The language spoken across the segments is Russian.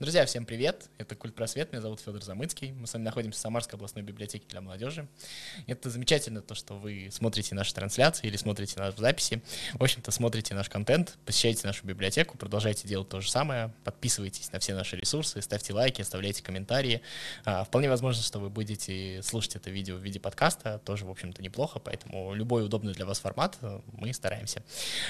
Друзья, всем привет! Это Культ Просвет, меня зовут Федор Замыцкий. Мы с вами находимся в Самарской областной библиотеке для молодежи. Это замечательно то, что вы смотрите наши трансляции или смотрите нас в записи. В общем-то, смотрите наш контент, посещайте нашу библиотеку, продолжайте делать то же самое, подписывайтесь на все наши ресурсы, ставьте лайки, оставляйте комментарии. А, вполне возможно, что вы будете слушать это видео в виде подкаста, тоже, в общем-то, неплохо, поэтому любой удобный для вас формат мы стараемся.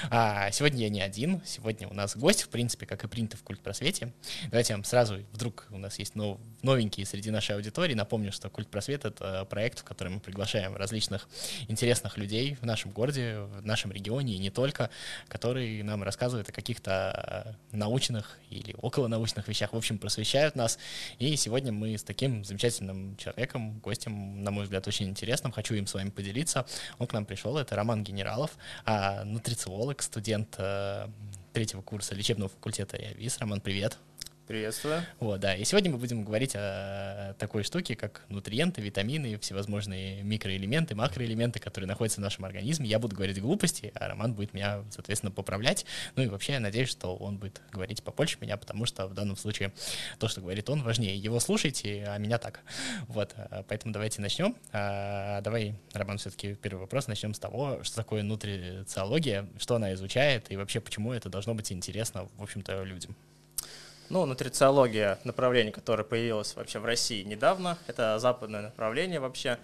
А, сегодня я не один, сегодня у нас гость, в принципе, как и принято в Культ Просвете. Давайте вам сразу, вдруг у нас есть нов, новенькие среди нашей аудитории, напомню, что Культ Просвет — это проект, в который мы приглашаем различных интересных людей в нашем городе, в нашем регионе и не только, которые нам рассказывают о каких-то научных или околонаучных вещах, в общем, просвещают нас. И сегодня мы с таким замечательным человеком, гостем, на мой взгляд, очень интересным, хочу им с вами поделиться. Он к нам пришел, это Роман Генералов, а, нутрициолог, студент э, третьего курса лечебного факультета ЯВИС. Роман, привет. Приветствую. Вот, да. И сегодня мы будем говорить о такой штуке, как нутриенты, витамины, всевозможные микроэлементы, макроэлементы, которые находятся в нашем организме. Я буду говорить глупости, а Роман будет меня, соответственно, поправлять. Ну и вообще я надеюсь, что он будет говорить побольше меня, потому что в данном случае то, что говорит он, важнее. Его слушайте, а меня так. Вот, а, поэтому давайте начнем. А, давай, Роман, все-таки первый вопрос. Начнем с того, что такое нутрициология, что она изучает и вообще почему это должно быть интересно, в общем-то, людям. Ну, нутрициология — направление, которое появилось вообще в России недавно. Это западное направление вообще.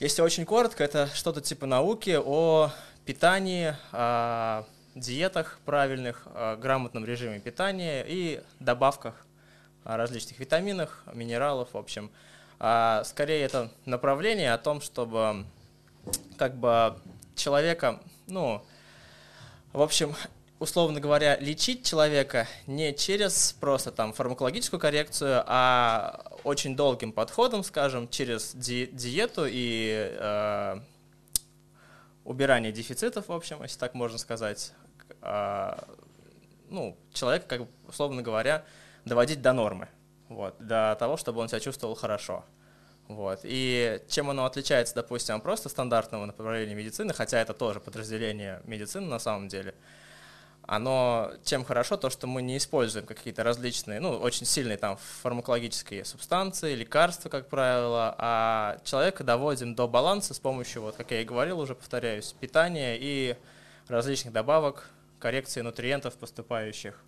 Если очень коротко, это что-то типа науки о питании, о диетах правильных, о грамотном режиме питания и добавках различных витаминах, минералов, в общем. А скорее это направление о том, чтобы как бы человека, ну, в общем, условно говоря, лечить человека не через просто там фармакологическую коррекцию, а очень долгим подходом, скажем, через ди диету и э, убирание дефицитов, в общем, если так можно сказать, э, ну, человека, как условно говоря, доводить до нормы, вот, до того, чтобы он себя чувствовал хорошо. Вот. И чем оно отличается, допустим, просто стандартного направления медицины, хотя это тоже подразделение медицины на самом деле – оно чем хорошо, то, что мы не используем какие-то различные, ну, очень сильные там фармакологические субстанции, лекарства, как правило, а человека доводим до баланса с помощью, вот, как я и говорил, уже повторяюсь, питания и различных добавок, коррекции нутриентов поступающих,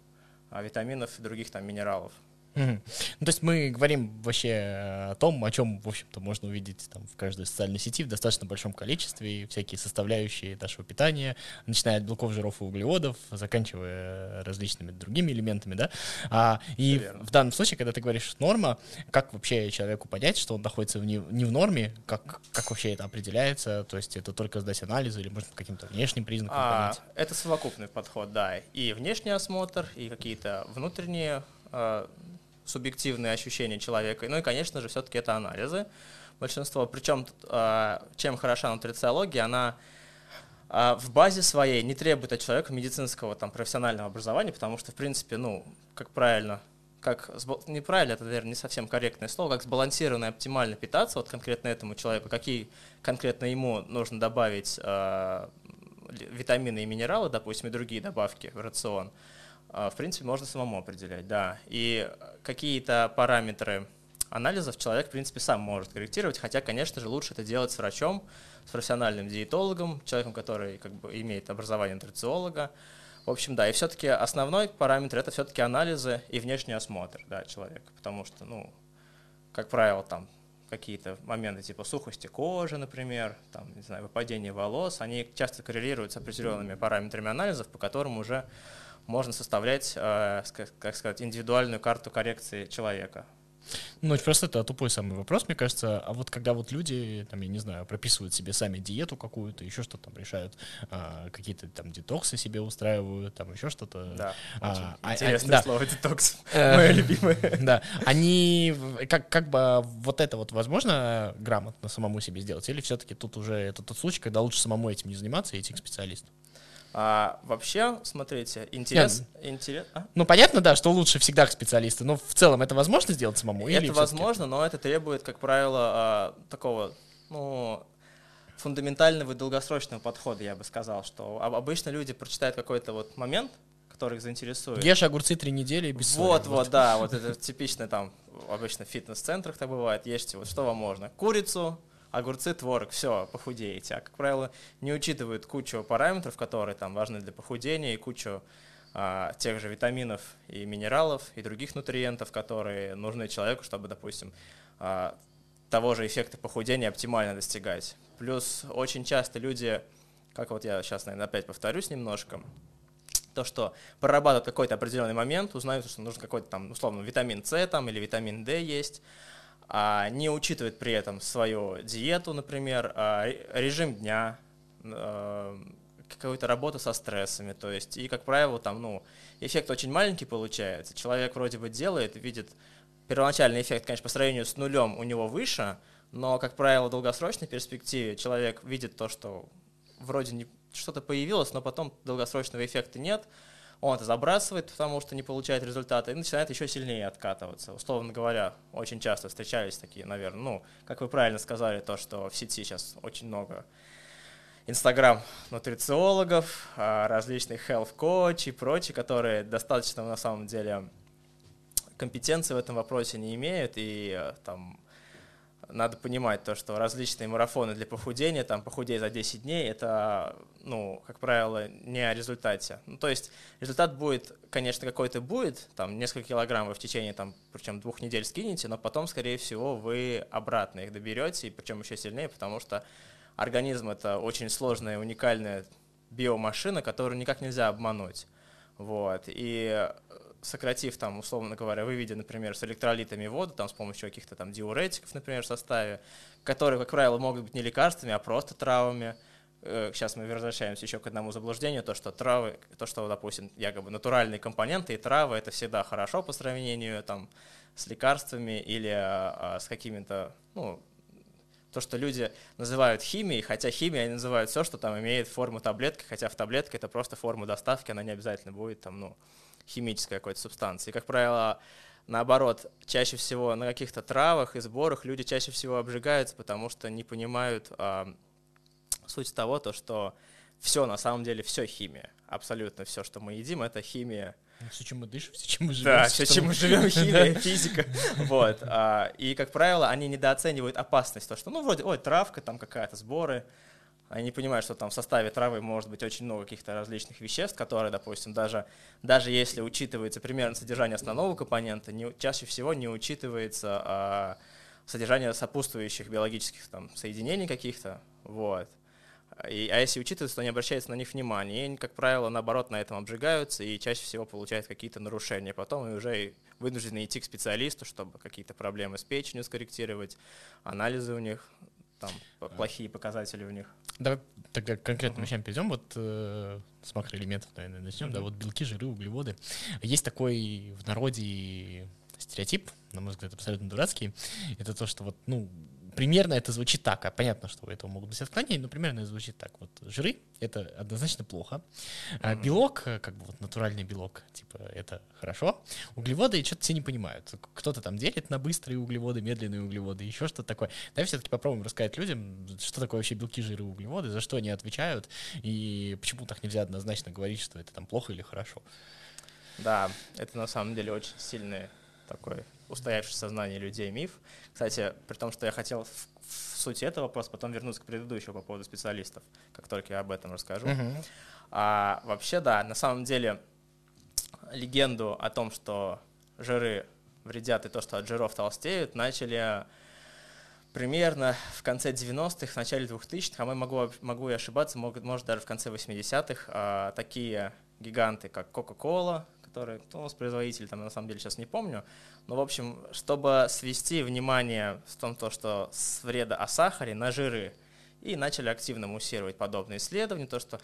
а, витаминов и других там минералов. Ну, то есть мы говорим вообще о том, о чем, в общем-то, можно увидеть там, в каждой социальной сети в достаточно большом количестве, и всякие составляющие нашего питания, начиная от белков, жиров и углеводов, заканчивая различными другими элементами, да. А, и в данном случае, когда ты говоришь норма, как вообще человеку понять, что он находится в не, не в норме, как, как вообще это определяется, то есть это только сдать анализы или можно каким-то внешним признаком а, понять? Это совокупный подход, да, и внешний осмотр, и какие-то внутренние а, субъективные ощущения человека. Ну и, конечно же, все-таки это анализы. Большинство. Причем, а, чем хороша нутрициология, она а, в базе своей не требует от человека медицинского там, профессионального образования, потому что, в принципе, ну, как правильно, как неправильно, это, наверное, не совсем корректное слово, как сбалансированно и оптимально питаться вот конкретно этому человеку, какие конкретно ему нужно добавить э, витамины и минералы, допустим, и другие добавки в рацион – в принципе, можно самому определять, да. И какие-то параметры анализов человек, в принципе, сам может корректировать, хотя, конечно же, лучше это делать с врачом, с профессиональным диетологом, человеком, который как бы имеет образование нутрициолога. В общем, да, и все-таки основной параметр – это все-таки анализы и внешний осмотр да, человека, потому что, ну, как правило, там какие-то моменты типа сухости кожи, например, там, не знаю, выпадение волос, они часто коррелируют с определенными параметрами анализов, по которым уже можно составлять, э, как сказать, индивидуальную карту коррекции человека. Ну, просто это тупой самый вопрос, мне кажется. А вот когда вот люди, там, я не знаю, прописывают себе сами диету какую-то, еще что-то там решают, а, какие-то там детоксы себе устраивают, там еще что-то. Да, а, а интересное а, слово да. детокс, э, мое любимое. Да, они, как, как бы вот это вот возможно грамотно самому себе сделать, или все-таки тут уже это тот случай, когда лучше самому этим не заниматься и идти к специалисту? А вообще, смотрите, интерес... Нет, интерес а? Ну, понятно, да, что лучше всегда к специалисту, но в целом это возможно сделать самому? Это возможно, но это требует, как правило, а, такого, ну, фундаментального и долгосрочного подхода, я бы сказал, что обычно люди прочитают какой-то вот момент, который их заинтересует. Ешь огурцы три недели без соли. Вот, вот, да, вот это типично там, обычно в фитнес-центрах так бывает, ешьте, вот что вам можно? Курицу, огурцы, творог, все, похудеете. А, как правило, не учитывают кучу параметров, которые там важны для похудения, и кучу а, тех же витаминов и минералов, и других нутриентов, которые нужны человеку, чтобы, допустим, а, того же эффекта похудения оптимально достигать. Плюс очень часто люди, как вот я сейчас, наверное, опять повторюсь немножко, то, что прорабатывают какой-то определенный момент, узнают, что нужен какой-то там, условно, витамин С там, или витамин D есть, а не учитывает при этом свою диету, например, а режим дня, а, какую-то работу со стрессами, то есть, и, как правило, там, ну, эффект очень маленький получается, человек вроде бы делает, видит, первоначальный эффект, конечно, по сравнению с нулем у него выше, но, как правило, в долгосрочной перспективе человек видит то, что вроде не, что-то появилось, но потом долгосрочного эффекта нет, он это забрасывает, потому что не получает результата, и начинает еще сильнее откатываться. Условно говоря, очень часто встречались такие, наверное, ну, как вы правильно сказали, то, что в сети сейчас очень много Инстаграм нутрициологов, а, различных health coach и прочие, которые достаточно на самом деле компетенции в этом вопросе не имеют, и э, там надо понимать то, что различные марафоны для похудения, там похудей за 10 дней, это, ну, как правило, не о результате. Ну, то есть результат будет, конечно, какой-то будет, там несколько килограммов в течение, там, причем двух недель скинете, но потом, скорее всего, вы обратно их доберете, и причем еще сильнее, потому что организм это очень сложная, уникальная биомашина, которую никак нельзя обмануть. Вот. И сократив там, условно говоря, выведя, например, с электролитами воду, там, с помощью каких-то там диуретиков, например, в составе, которые, как правило, могут быть не лекарствами, а просто травами. Э, сейчас мы возвращаемся еще к одному заблуждению, то, что травы, то, что, допустим, якобы натуральные компоненты и травы, это всегда хорошо по сравнению там, с лекарствами или а, с какими-то, ну, то, что люди называют химией, хотя химией они называют все, что там имеет форму таблетки, хотя в таблетке это просто форма доставки, она не обязательно будет там, ну, химической какой-то субстанции. И, как правило, наоборот, чаще всего на каких-то травах и сборах люди чаще всего обжигаются, потому что не понимают а, суть того, то, что все на самом деле все химия. Абсолютно все, что мы едим, это химия. Все, чем мы дышим, все, чем мы живем. Да, все, чем мы живем, химия, физика. Вот. А, и, как правило, они недооценивают опасность. То, что, ну, вроде, ой, травка там какая-то, сборы. Они понимают, что там в составе травы может быть очень много каких-то различных веществ, которые, допустим, даже, даже если учитывается примерно содержание основного компонента, не, чаще всего не учитывается а, содержание сопутствующих биологических там, соединений каких-то. Вот. И, а если учитывается, то не обращается на них внимания. И они, как правило, наоборот, на этом обжигаются и чаще всего получают какие-то нарушения. Потом и уже вынуждены идти к специалисту, чтобы какие-то проблемы с печенью скорректировать, анализы у них там плохие показатели у них. Давай тогда конкретным uh-huh. вещам перейдем. Вот э, с макроэлементов, наверное, начнем. Да, вот белки, жиры, углеводы. Есть такой в народе стереотип, на мой взгляд, абсолютно дурацкий. Это то, что вот, ну, примерно это звучит так. А понятно, что у этого могут быть отклонения, но примерно это звучит так. Вот жиры — это однозначно плохо. А белок, э, как бы вот натуральный белок, типа, это хорошо. Углеводы что-то все не понимают. Кто-то там делит на быстрые углеводы, медленные углеводы, еще что-то такое. Давай все-таки попробуем рассказать людям, что такое вообще белки, жиры, углеводы, за что они отвечают, и почему так нельзя однозначно говорить, что это там плохо или хорошо. Да, это на самом деле очень сильный такой устоявшийся в сознании людей миф. Кстати, при том, что я хотел в, в сути этого вопроса потом вернуться к предыдущему по поводу специалистов, как только я об этом расскажу. Uh-huh. А вообще, да, на самом деле легенду о том, что жиры вредят и то, что от жиров толстеют, начали примерно в конце 90-х, в начале 2000-х, а мы могу, могу и ошибаться, могут, может даже в конце 80-х, а, такие гиганты, как Coca-Cola, которые, кто у нас производитель, там на самом деле сейчас не помню, но в общем, чтобы свести внимание в том, то, что с вреда о сахаре на жиры, и начали активно муссировать подобные исследования, то, что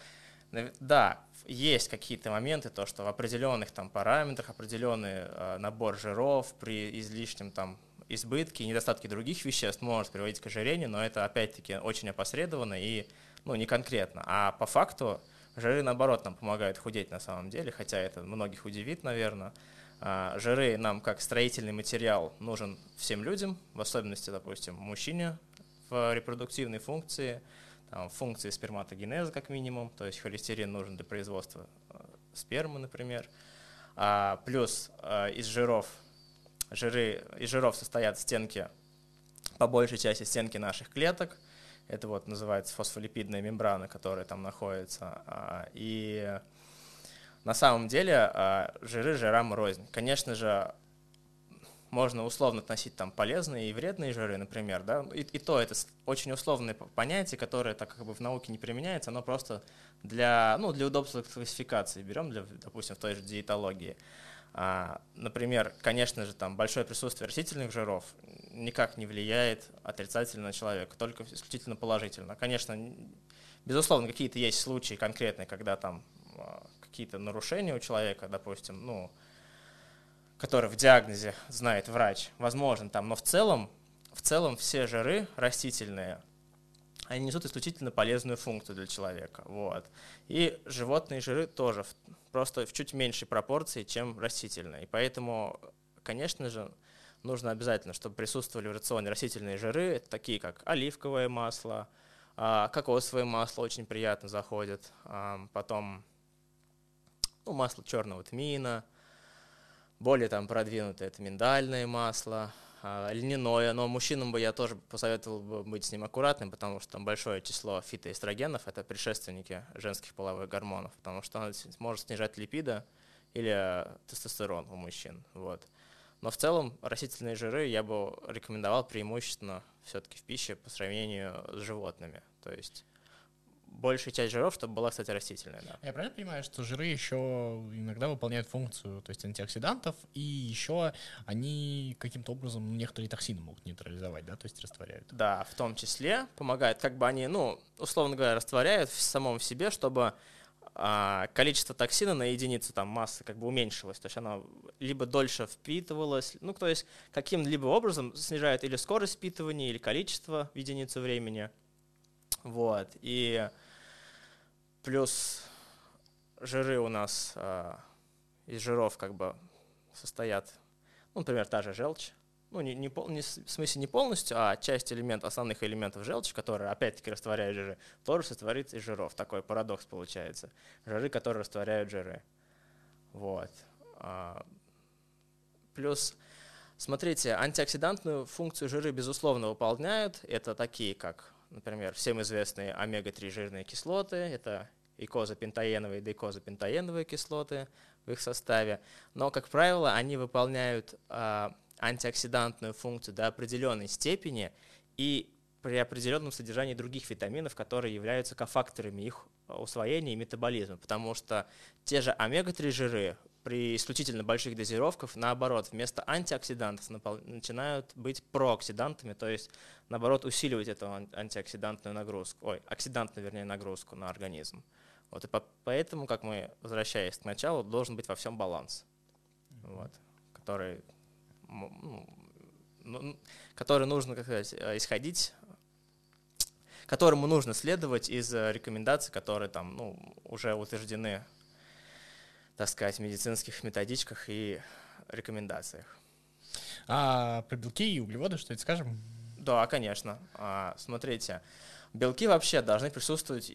да, есть какие-то моменты, то, что в определенных там параметрах, определенный э, набор жиров при излишнем там избытке и недостатке других веществ может приводить к ожирению, но это опять-таки очень опосредованно и ну, не конкретно. А по факту Жиры, наоборот, нам помогают худеть на самом деле, хотя это многих удивит, наверное. А, жиры нам как строительный материал нужен всем людям, в особенности, допустим, мужчине в репродуктивной функции, там, функции сперматогенеза как минимум, то есть холестерин нужен для производства спермы, например. А, плюс а, из жиров, жиры, из жиров состоят стенки, по большей части стенки наших клеток. Это вот называется фосфолипидная мембрана, которая там находится. А, и на самом деле а, жиры жирам рознь. Конечно же, можно условно относить там полезные и вредные жиры, например, да, и, и то это очень условное понятие, которое так как бы в науке не применяется, оно просто для, ну, для удобства классификации берем, для, допустим, в той же диетологии. Например, конечно же, там большое присутствие растительных жиров никак не влияет отрицательно на человека, только исключительно положительно. Конечно, безусловно, какие-то есть случаи конкретные, когда там а, какие-то нарушения у человека, допустим, ну, который в диагнозе знает врач, возможен там, но в целом, в целом все жиры растительные, они несут исключительно полезную функцию для человека. Вот. И животные жиры тоже, просто в чуть меньшей пропорции, чем растительные. И поэтому, конечно же, нужно обязательно, чтобы присутствовали в рационе растительные жиры, такие как оливковое масло, а, кокосовое масло очень приятно заходит, а, потом ну, масло черного тмина, более там продвинутое это миндальное масло, льняное, но мужчинам бы я тоже посоветовал бы быть с ним аккуратным, потому что там большое число фитоэстрогенов, это предшественники женских половых гормонов, потому что он может снижать липиды или тестостерон у мужчин. Вот. Но в целом растительные жиры я бы рекомендовал преимущественно все-таки в пище по сравнению с животными. То есть большая часть жиров, чтобы была, кстати, растительная. Да. Я правильно понимаю, что жиры еще иногда выполняют функцию, то есть антиоксидантов, и еще они каким-то образом ну, некоторые токсины могут нейтрализовать, да, то есть растворяют? Да, в том числе помогают, как бы они, ну, условно говоря, растворяют в самом в себе, чтобы а, количество токсина на единицу там, массы как бы уменьшилось, то есть оно либо дольше впитывалось, ну, то есть каким-либо образом снижает или скорость впитывания, или количество в единицу времени. Вот. И Плюс жиры у нас э, из жиров как бы состоят, ну, например, та же желчь. Ну, не, не, не, в смысле не полностью, а часть элементов, основных элементов желчи, которые опять-таки растворяют жиры, тоже сотворит из жиров. Такой парадокс получается. Жиры, которые растворяют жиры. Вот. А, плюс, смотрите, антиоксидантную функцию жиры, безусловно, выполняют. Это такие, как например, всем известные омега-3 жирные кислоты, это икозапентаеновые и дейкозапентаеновые кислоты в их составе. Но, как правило, они выполняют э, антиоксидантную функцию до определенной степени и при определенном содержании других витаминов, которые являются кофакторами их усвоения и метаболизма. Потому что те же омега-3 жиры при исключительно больших дозировках, наоборот, вместо антиоксидантов начинают быть прооксидантами, то есть, наоборот, усиливать эту антиоксидантную нагрузку, ой, оксидантную, вернее, нагрузку на организм. Вот, и по поэтому, как мы, возвращаясь к началу, должен быть во всем баланс, вот, который, ну, ну, который нужно, как сказать, э, исходить которому нужно следовать из э, рекомендаций, которые там, ну, уже утверждены так сказать, медицинских методичках и рекомендациях. А про белки и углеводы что-то скажем? Да, конечно. А, смотрите, белки вообще должны присутствовать,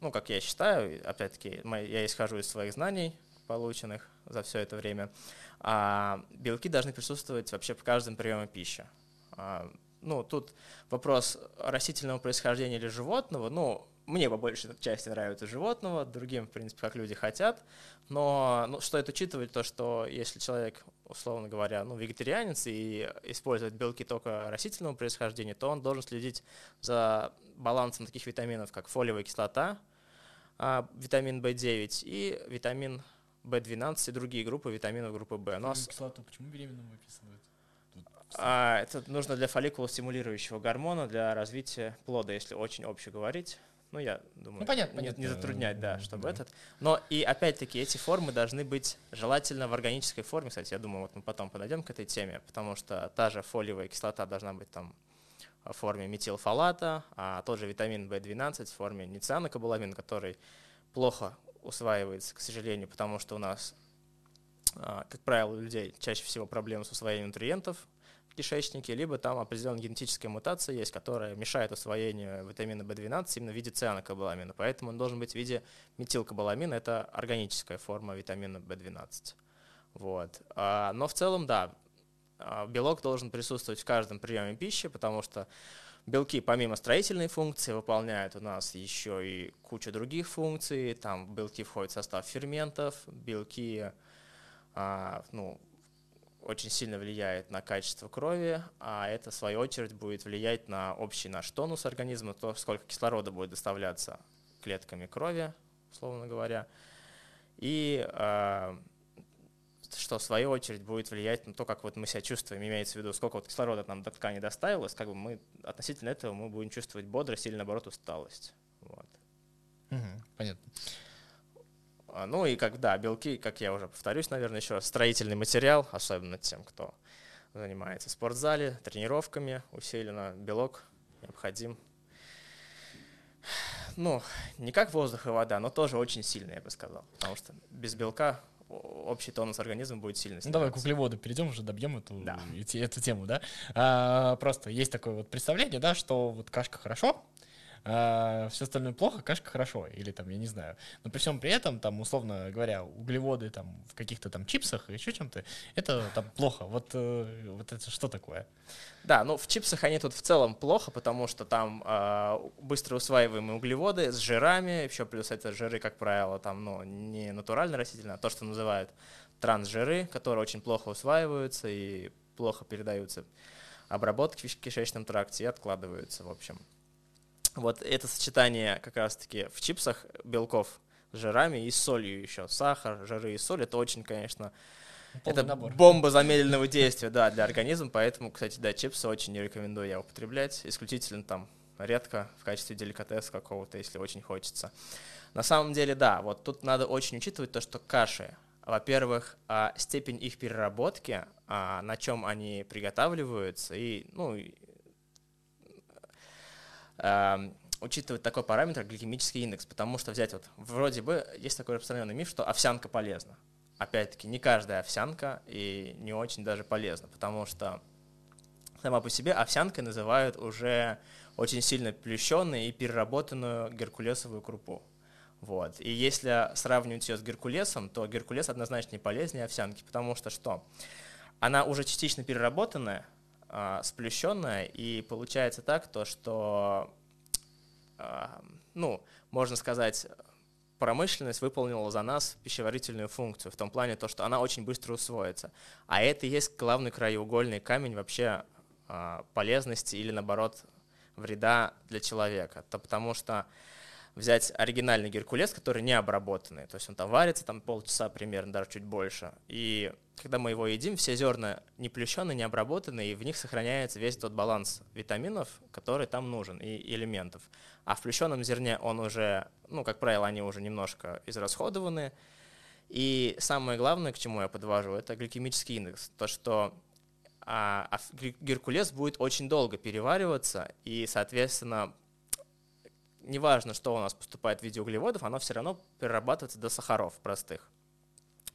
ну, как я считаю, опять-таки, я исхожу из своих знаний, полученных за все это время, а белки должны присутствовать вообще в каждом приеме пищи. А, ну, тут вопрос растительного происхождения или животного, ну, мне по большей части нравится животного, другим, в принципе, как люди хотят. Но ну, стоит учитывать то, что если человек, условно говоря, ну, вегетарианец и использует белки только растительного происхождения, то он должен следить за балансом таких витаминов, как фолиевая кислота, а, витамин В9 и витамин В12 и другие группы витаминов группы В. Но... Кислоту почему беременным выписывают? А, это нужно для фолликулостимулирующего гормона, для развития плода, если очень обще говорить. Ну, я думаю, ну, понятно, не, не затруднять, да, чтобы да. этот. Но и опять-таки эти формы должны быть желательно в органической форме. Кстати, я думаю, вот мы потом подойдем к этой теме, потому что та же фолиевая кислота должна быть там в форме метилфолата, а тот же витамин В12 в форме ницианокобаламин, который плохо усваивается, к сожалению, потому что у нас, а, как правило, у людей чаще всего проблемы с усвоением нутриентов, кишечнике, либо там определенная генетическая мутация есть, которая мешает усвоению витамина В12 именно в виде цианокобаламина. Поэтому он должен быть в виде метилкобаламина, это органическая форма витамина В12. Вот. А, но в целом, да, а, белок должен присутствовать в каждом приеме пищи, потому что белки помимо строительной функции выполняют у нас еще и кучу других функций. Там белки входят в состав ферментов, белки а, ну, очень сильно влияет на качество крови, а это, в свою очередь, будет влиять на общий наш тонус организма, то, сколько кислорода будет доставляться клетками крови, условно говоря, и э, что, в свою очередь, будет влиять на то, как вот мы себя чувствуем, имеется в виду, сколько вот кислорода нам до ткани доставилось, как бы мы относительно этого мы будем чувствовать бодрость или, наоборот, усталость. Вот. Угу, понятно. А, ну и как, да, белки, как я уже повторюсь, наверное, еще раз, строительный материал, особенно тем, кто занимается в спортзале, тренировками усиленно, белок необходим. Ну, не как воздух и вода, но тоже очень сильно, я бы сказал. Потому что без белка общий тонус организма будет сильно снижаться. Ну, давай к углеводу перейдем, уже добьем эту, да. эту тему, да. А, просто есть такое вот представление, да, что вот кашка хорошо, а все остальное плохо, кашка хорошо, или там, я не знаю. Но при всем при этом, там, условно говоря, углеводы там в каких-то там чипсах и еще чем-то, это там плохо. Вот, э, вот это что такое? Да, ну в чипсах они тут в целом плохо, потому что там э, быстро усваиваемые углеводы с жирами, еще плюс это жиры, как правило, там, ну, не натурально растительные, а то, что называют трансжиры, которые очень плохо усваиваются и плохо передаются обработки в кишечном тракте и откладываются, в общем. Вот это сочетание как раз-таки в чипсах белков с жирами и с солью еще. Сахар, жиры и соль, это очень, конечно, Полный это набор. бомба замедленного действия, да, для организма, поэтому, кстати, да, чипсы очень не рекомендую я употреблять, исключительно там редко в качестве деликатеса какого-то, если очень хочется. На самом деле, да, вот тут надо очень учитывать то, что каши, во-первых, а, степень их переработки, а, на чем они приготавливаются, и, ну, учитывать такой параметр гликемический индекс, потому что взять вот, вроде бы есть такой распространенный миф, что овсянка полезна. Опять-таки, не каждая овсянка и не очень даже полезна, потому что сама по себе овсянкой называют уже очень сильно плющенную и переработанную геркулесовую крупу. Вот. И если сравнивать ее с геркулесом, то геркулес однозначно не полезнее овсянки, потому что что? Она уже частично переработанная, сплющенная, и получается так, то, что, а, ну, можно сказать, промышленность выполнила за нас пищеварительную функцию, в том плане то, что она очень быстро усвоится. А это и есть главный краеугольный камень вообще а, полезности или, наоборот, вреда для человека. Это потому что взять оригинальный геркулес, который не обработанный, то есть он там варится там полчаса примерно, даже чуть больше, и когда мы его едим, все зерна не плющеные, не обработанные, и в них сохраняется весь тот баланс витаминов, который там нужен, и элементов. А в плющеном зерне он уже, ну, как правило, они уже немножко израсходованы. И самое главное, к чему я подвожу, это гликемический индекс. То, что а, а геркулес будет очень долго перевариваться, и, соответственно, неважно, что у нас поступает в виде углеводов, оно все равно перерабатывается до сахаров простых,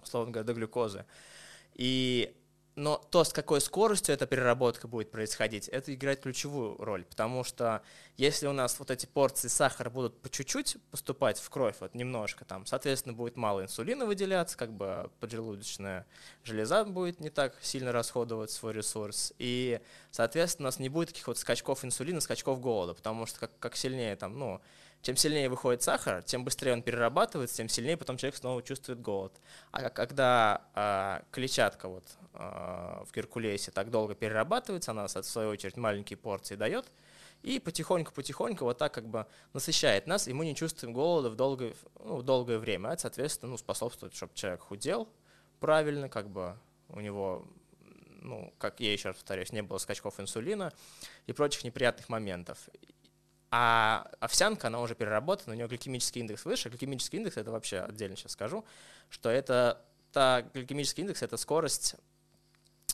условно говоря, до глюкозы. И но то, с какой скоростью эта переработка будет происходить, это играет ключевую роль, потому что если у нас вот эти порции сахара будут по чуть-чуть поступать в кровь, вот немножко там, соответственно, будет мало инсулина выделяться, как бы поджелудочная железа будет не так сильно расходовать свой ресурс, и, соответственно, у нас не будет таких вот скачков инсулина, скачков голода, потому что как, как сильнее там, ну, чем сильнее выходит сахар, тем быстрее он перерабатывается, тем сильнее потом человек снова чувствует голод. А когда э, клетчатка вот, в геркулесе так долго перерабатывается, она, в свою очередь, маленькие порции дает, и потихоньку-потихоньку вот так как бы насыщает нас, и мы не чувствуем голода в долгое, ну, в долгое время. Это, соответственно, ну, способствует, чтобы человек худел правильно, как бы у него ну, как я еще раз повторюсь, не было скачков инсулина и прочих неприятных моментов. А овсянка, она уже переработана, у нее гликемический индекс выше. Гликемический индекс, это вообще отдельно сейчас скажу, что это та гликемический индекс, это скорость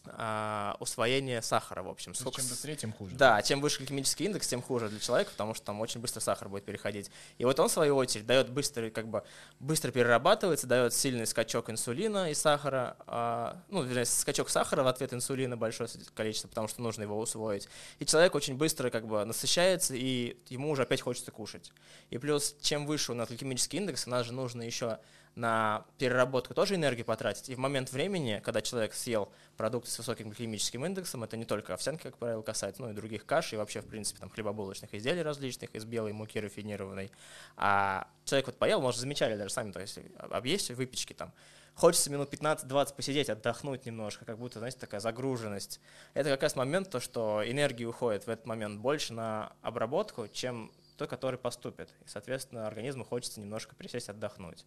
а, усвоение сахара, в общем. Сколько... Чем быстрее, тем хуже. Да, чем выше гликемический индекс, тем хуже для человека, потому что там очень быстро сахар будет переходить. И вот он, в свою очередь, дает быстро, как бы, быстро перерабатывается, дает сильный скачок инсулина и сахара, а, ну, вернее, скачок сахара в ответ инсулина большое количество, потому что нужно его усвоить. И человек очень быстро как бы насыщается, и ему уже опять хочется кушать. И плюс, чем выше у нас гликемический индекс, у нас же нужно еще на переработку тоже энергию потратить. И в момент времени, когда человек съел продукты с высоким гликемическим индексом, это не только овсянки, как правило, касается, но и других каш, и вообще, в принципе, там хлебобулочных изделий различных из белой муки рафинированной. А человек вот поел, может, замечали даже сами, то есть объесть выпечки там, хочется минут 15-20 посидеть, отдохнуть немножко, как будто, знаете, такая загруженность. Это как раз момент, то, что энергии уходит в этот момент больше на обработку, чем той, который поступит. И, соответственно, организму хочется немножко присесть, отдохнуть.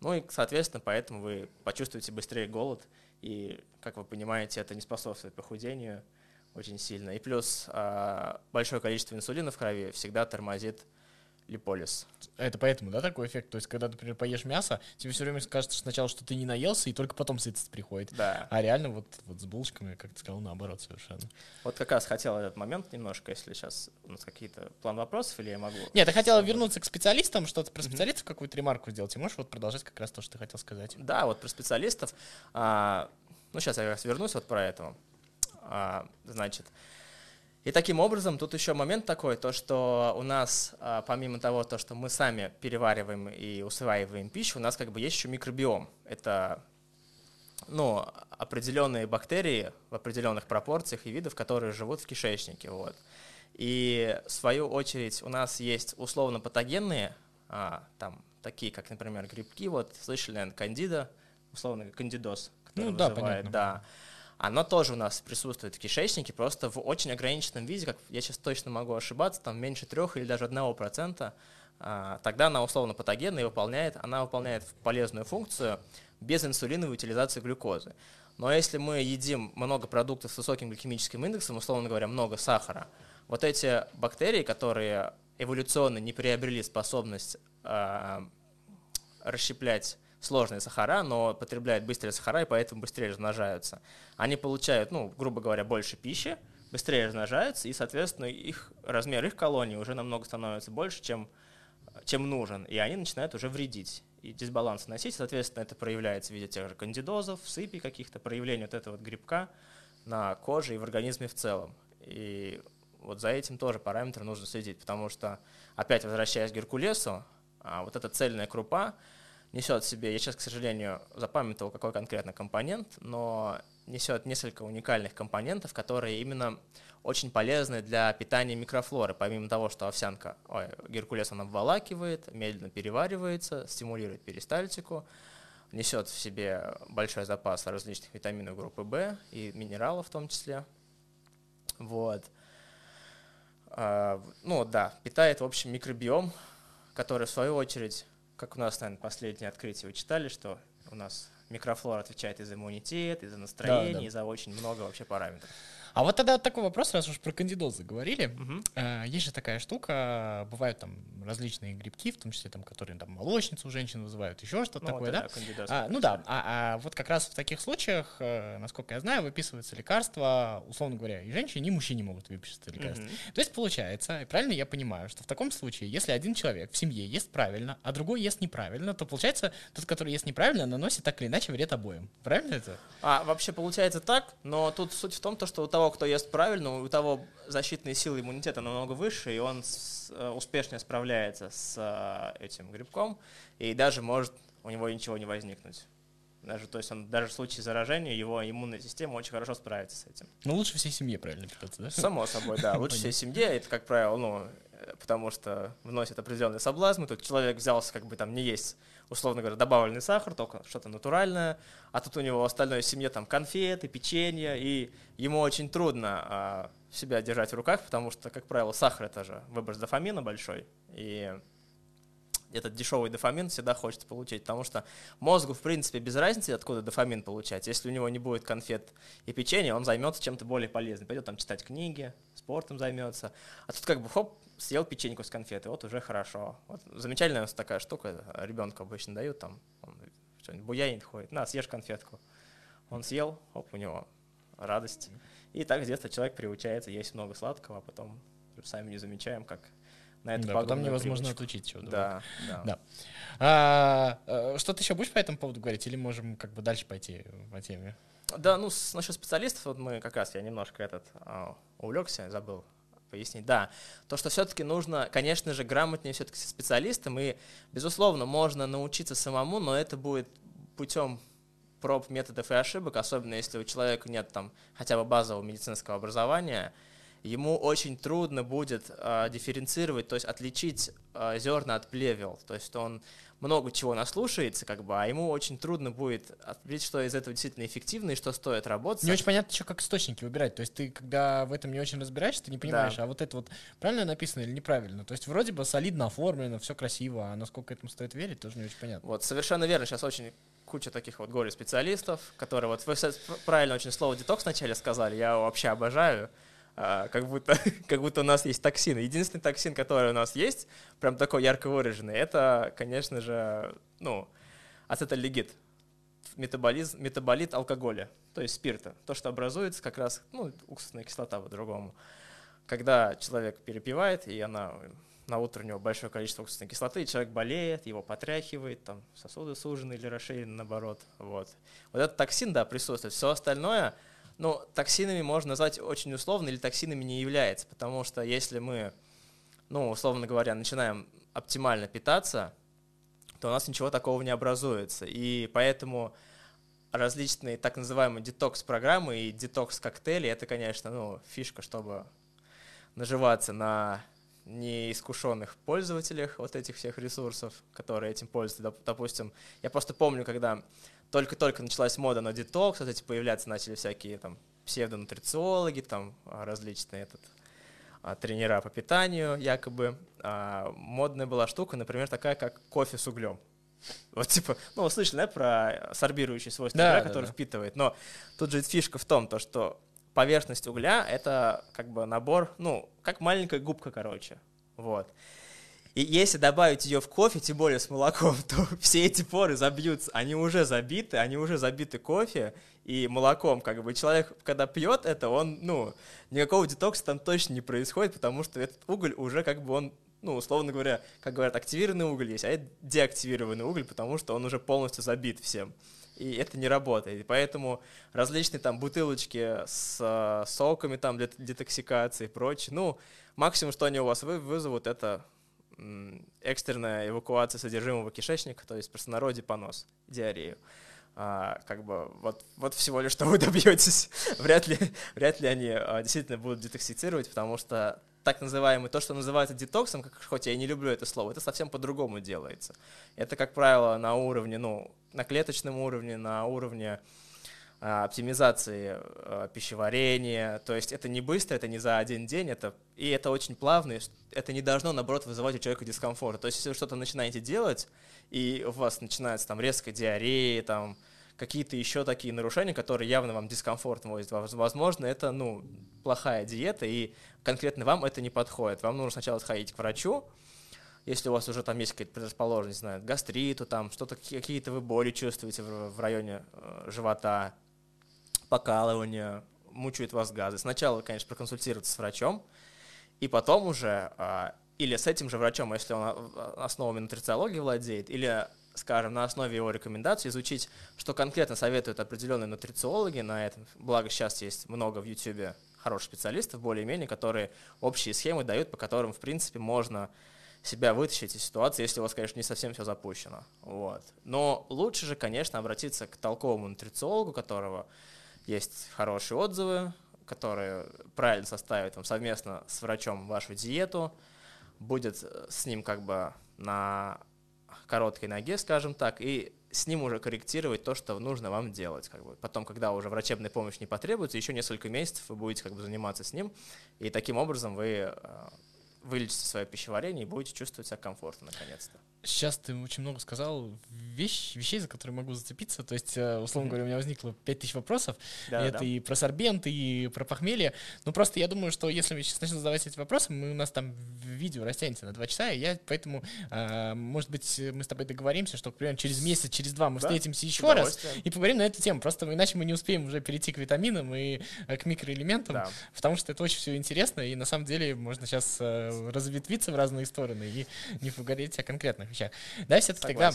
Ну и, соответственно, поэтому вы почувствуете быстрее голод, и, как вы понимаете, это не способствует похудению очень сильно. И плюс а, большое количество инсулина в крови всегда тормозит липолиз. Это поэтому, да, такой эффект? То есть, когда, например, поешь мясо, тебе все время кажется сначала, что ты не наелся, и только потом сытость приходит. Да. А реально вот, вот с булочками, как ты сказал, наоборот совершенно. Вот как раз хотел этот момент немножко, если сейчас у нас какие-то план вопросов, или я могу... Нет, я хотела вернуться к специалистам, что-то про специалистов mm-hmm. какую-то ремарку сделать. И можешь вот продолжать как раз то, что ты хотел сказать? Да, вот про специалистов. А, ну, сейчас я как раз вернусь вот про это. А, значит, и таким образом, тут еще момент такой, то что у нас, а, помимо того, то, что мы сами перевариваем и усваиваем пищу, у нас как бы есть еще микробиом. Это ну, определенные бактерии в определенных пропорциях и видов, которые живут в кишечнике. Вот. И в свою очередь у нас есть условно патогенные, а, там, такие как, например, грибки, вот слышали, наверное, кандида, условно кандидоз, который ну, вызывает, да, понятно. Оно тоже у нас присутствует в кишечнике, просто в очень ограниченном виде, как я сейчас точно могу ошибаться, там меньше трех или даже одного процента, а, тогда она условно патогенна и выполняет, она выполняет полезную функцию без инсулиновой утилизации глюкозы. Но если мы едим много продуктов с высоким гликемическим индексом, условно говоря, много сахара, вот эти бактерии, которые эволюционно не приобрели способность э, расщеплять сложные сахара, но потребляют быстрее сахара и поэтому быстрее размножаются. Они получают, ну, грубо говоря, больше пищи, быстрее размножаются, и, соответственно, их размер их колонии уже намного становится больше, чем, чем нужен, и они начинают уже вредить и дисбаланс носить, соответственно, это проявляется в виде тех же кандидозов, сыпи каких-то, проявления вот этого вот грибка на коже и в организме в целом. И вот за этим тоже параметр нужно следить, потому что, опять возвращаясь к Геркулесу, а, вот эта цельная крупа, несет в себе, я сейчас, к сожалению, запамятовал, какой конкретно компонент, но несет несколько уникальных компонентов, которые именно очень полезны для питания микрофлоры. Помимо того, что овсянка, ой, геркулес она обволакивает, медленно переваривается, стимулирует перистальтику, несет в себе большой запас различных витаминов группы В и минералов в том числе. Вот. А, ну да, питает, в общем, микробиом, который, в свою очередь, как у нас, наверное, последнее открытие вы читали, что у нас микрофлора отвечает и за иммунитет, и за настроение, да, да. и за очень много вообще параметров. А вот тогда вот такой вопрос, раз уж про кандидозы говорили. Угу. Э, есть же такая штука, бывают там различные грибки, в том числе там, которые там молочницу у женщин вызывают, еще что-то ну, такое, да? да а, ну да, а, а вот как раз в таких случаях, э, насколько я знаю, выписываются лекарства, условно говоря, и женщине, и мужчине могут выписать лекарства. Угу. То есть получается, правильно я понимаю, что в таком случае, если один человек в семье ест правильно, а другой ест неправильно, то получается, тот, который ест неправильно, наносит так или иначе вред обоим. Правильно это? А вообще получается так, но тут суть в том, что у того, кто ест правильно, у того защитные силы иммунитета намного выше, и он с, э, успешнее справляется с э, этим грибком, и даже может у него ничего не возникнуть. Даже, то есть он даже в случае заражения его иммунная система очень хорошо справится с этим. Ну, лучше всей семье правильно питаться, да? Само собой, да. Лучше всей семье. Это, как правило, ну, э, потому что вносит определенные соблазны. Тут человек взялся как бы там не есть условно говоря, добавленный сахар, только что-то натуральное, а тут у него в семье там конфеты, печенье, и ему очень трудно а, себя держать в руках, потому что, как правило, сахар это же выброс дофамина большой, и этот дешевый дофамин всегда хочется получить, потому что мозгу, в принципе, без разницы, откуда дофамин получать. Если у него не будет конфет и печенья, он займется чем-то более полезным. Пойдет там читать книги, спортом займется. А тут как бы хоп, съел печеньку с конфеты, вот уже хорошо. Вот замечательная такая штука, ребенку обычно дают, там, он что-нибудь буянит ходит, на, съешь конфетку. Он съел, оп, у него радость. И так с детства человек приучается есть много сладкого, а потом сами не замечаем, как на это да, потом невозможно привычку. отучить чего Да, да. да. А, э, что ты еще будешь по этому поводу говорить, или можем как бы дальше пойти по теме? Да, ну, с, насчет специалистов, вот мы как раз, я немножко этот а, увлекся, забыл пояснить. Да, то, что все-таки нужно, конечно же, грамотнее все-таки со специалистом, и, безусловно, можно научиться самому, но это будет путем проб, методов и ошибок, особенно если у человека нет там хотя бы базового медицинского образования, ему очень трудно будет э, дифференцировать, то есть отличить э, зерна от плевел. То есть он много чего наслушается, как бы, а ему очень трудно будет определить, что из этого действительно эффективно и что стоит работать. Не очень понятно, что как источники выбирать. То есть ты, когда в этом не очень разбираешься, ты не понимаешь, да. а вот это вот правильно написано или неправильно. То есть вроде бы солидно оформлено, все красиво, а насколько этому стоит верить, тоже не очень понятно. Вот, совершенно верно. Сейчас очень куча таких вот горе-специалистов, которые вот вы правильно очень слово детокс вначале сказали, я вообще обожаю. А, как, будто, как будто у нас есть токсины. Единственный токсин, который у нас есть, прям такой ярко выраженный, это, конечно же, ну, ацетальдегид, метаболизм, метаболит алкоголя, то есть спирта. То, что образуется как раз, ну, уксусная кислота по-другому. Когда человек перепивает, и она на утро у него большое количество уксусной кислоты, человек болеет, его потряхивает, там сосуды сужены или расширены, наоборот. Вот. вот этот токсин, да, присутствует. Все остальное — ну, токсинами можно назвать очень условно или токсинами не является, потому что если мы, ну, условно говоря, начинаем оптимально питаться, то у нас ничего такого не образуется. И поэтому различные так называемые детокс-программы и детокс-коктейли — это, конечно, ну, фишка, чтобы наживаться на неискушенных пользователях вот этих всех ресурсов, которые этим пользуются. Допустим, я просто помню, когда только-только началась мода на детокс, вот эти появляться начали всякие там псевдонутрициологи, там а, различные этот, а, тренера по питанию якобы. А, модная была штука, например, такая, как кофе с углем. Вот типа, ну, вы слышали, да, про сорбирующие свойства да, угля, да, который да. впитывает. Но тут же фишка в том, то, что поверхность угля — это как бы набор, ну, как маленькая губка, короче. Вот. И если добавить ее в кофе, тем более с молоком, то все эти поры забьются. Они уже забиты, они уже забиты кофе и молоком. Как бы человек, когда пьет это, он, ну, никакого детокса там точно не происходит, потому что этот уголь уже как бы он ну, условно говоря, как говорят, активированный уголь есть, а это деактивированный уголь, потому что он уже полностью забит всем. И это не работает. И поэтому различные там бутылочки с э, соками там для детоксикации и прочее, ну, максимум, что они у вас вызовут, это экстренная эвакуация содержимого кишечника, то есть в простонародье понос, диарею. А, как бы вот, вот всего лишь, что вы добьетесь. вряд, ли, вряд ли они а, действительно будут детоксицировать, потому что так называемый, то, что называется детоксом, как, хоть я и не люблю это слово, это совсем по-другому делается. Это, как правило, на уровне, ну, на клеточном уровне, на уровне оптимизации а, пищеварения. То есть это не быстро, это не за один день, это, и это очень плавно, это не должно, наоборот, вызывать у человека дискомфорт. То есть если вы что-то начинаете делать, и у вас начинается там резкая диарея, там какие-то еще такие нарушения, которые явно вам дискомфорт вводят, возможно, это, ну, плохая диета, и конкретно вам это не подходит. Вам нужно сначала сходить к врачу, если у вас уже там есть какая-то предрасположенность, знаю, гастриту, там что-то, какие-то вы боли чувствуете в, в районе э, живота, покалывание, мучают вас газы. Сначала, конечно, проконсультироваться с врачом, и потом уже а, или с этим же врачом, если он а, основами нутрициологии владеет, или, скажем, на основе его рекомендаций изучить, что конкретно советуют определенные нутрициологи на этом. Благо сейчас есть много в YouTube хороших специалистов, более-менее, которые общие схемы дают, по которым, в принципе, можно себя вытащить из ситуации, если у вас, конечно, не совсем все запущено. Вот. Но лучше же, конечно, обратиться к толковому нутрициологу, которого есть хорошие отзывы, которые правильно составят там, совместно с врачом вашу диету, будет с ним как бы на короткой ноге, скажем так, и с ним уже корректировать то, что нужно вам делать. Как бы. Потом, когда уже врачебная помощь не потребуется, еще несколько месяцев вы будете как бы, заниматься с ним, и таким образом вы э, вылечите свое пищеварение и будете чувствовать себя комфортно наконец-то. Сейчас ты очень много сказал вещь, вещей, за которые могу зацепиться. То есть, э, условно говоря, у меня возникло 5000 вопросов. Да, и это да. и про сорбент, и про похмелье. Ну, просто я думаю, что если мы сейчас начнем задавать эти вопросы, мы, у нас там видео растянется на 2 часа, и я поэтому, э, может быть, мы с тобой договоримся, что, примерно через месяц, через два мы да? встретимся еще раз и поговорим на эту тему. Просто иначе мы не успеем уже перейти к витаминам и э, к микроэлементам, да. потому что это очень все интересно, и на самом деле можно сейчас э, разветвиться в разные стороны и не поговорить о конкретных вещах. Да, все-таки тогда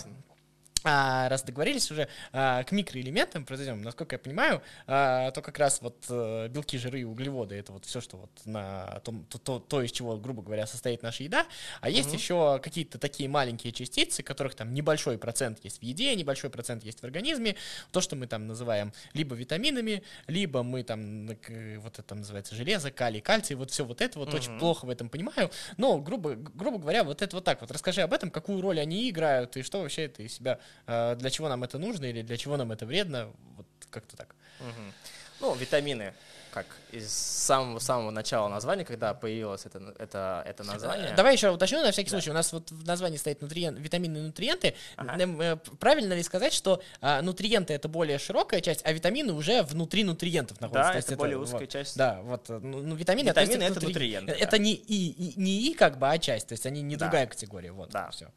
а, раз договорились уже а, к микроэлементам произойдем, насколько я понимаю, а, то как раз вот а, белки, жиры и углеводы это вот все, что вот на том, то, то, то, из чего, грубо говоря, состоит наша еда. А есть угу. еще какие-то такие маленькие частицы, которых там небольшой процент есть в еде, небольшой процент есть в организме. То, что мы там называем либо витаминами, либо мы там, вот это называется железо, калий, кальций, вот все вот это вот угу. очень плохо в этом понимаю. Но, грубо, грубо говоря, вот это вот так вот. Расскажи об этом, какую роль они играют и что вообще это из себя Э, для чего нам это нужно или для чего нам это вредно, вот как-то так. Угу. Ну, витамины, как из самого самого начала названия, когда появилось это, это, это название. Давай еще уточню на всякий да. случай. У нас вот в названии стоит нутриент, витамины и нутриенты. Ага. Э, правильно ли сказать, что а, нутриенты это более широкая часть, а витамины уже внутри нутриентов находятся? Да, это, это более узкая вот, часть. Да, вот ну, ну витамины, витамины это, это нутриенты. Это да. не и, и не и как бы, а часть, то есть они не да. другая категория. Вот, да. все.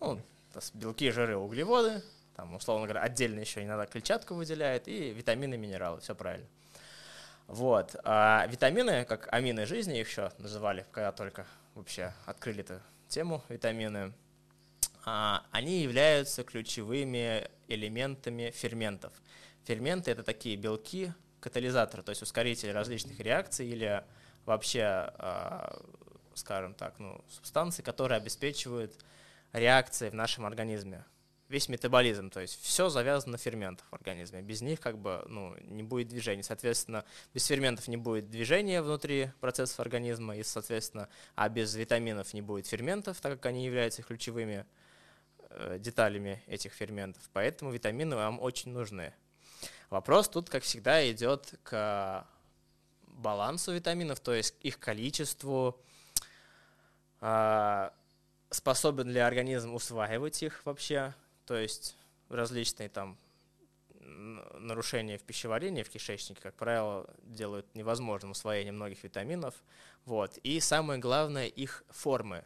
Ну, белки, жиры, углеводы, там, условно говоря, отдельно еще иногда клетчатку выделяет, и витамины, минералы, все правильно. Вот. А витамины, как амины жизни их еще называли, когда только вообще открыли эту тему, витамины, а, они являются ключевыми элементами ферментов. Ферменты — это такие белки, катализаторы, то есть ускорители различных реакций или вообще, а, скажем так, ну, субстанции, которые обеспечивают реакции в нашем организме весь метаболизм, то есть все завязано на ферментах в организме. Без них как бы ну, не будет движения. Соответственно, без ферментов не будет движения внутри процессов организма, и, соответственно, а без витаминов не будет ферментов, так как они являются ключевыми э, деталями этих ферментов. Поэтому витамины вам очень нужны. Вопрос тут, как всегда, идет к балансу витаминов, то есть их количеству, э, способен ли организм усваивать их вообще, то есть различные там нарушения в пищеварении, в кишечнике, как правило, делают невозможным усвоение многих витаминов. Вот. И самое главное, их формы.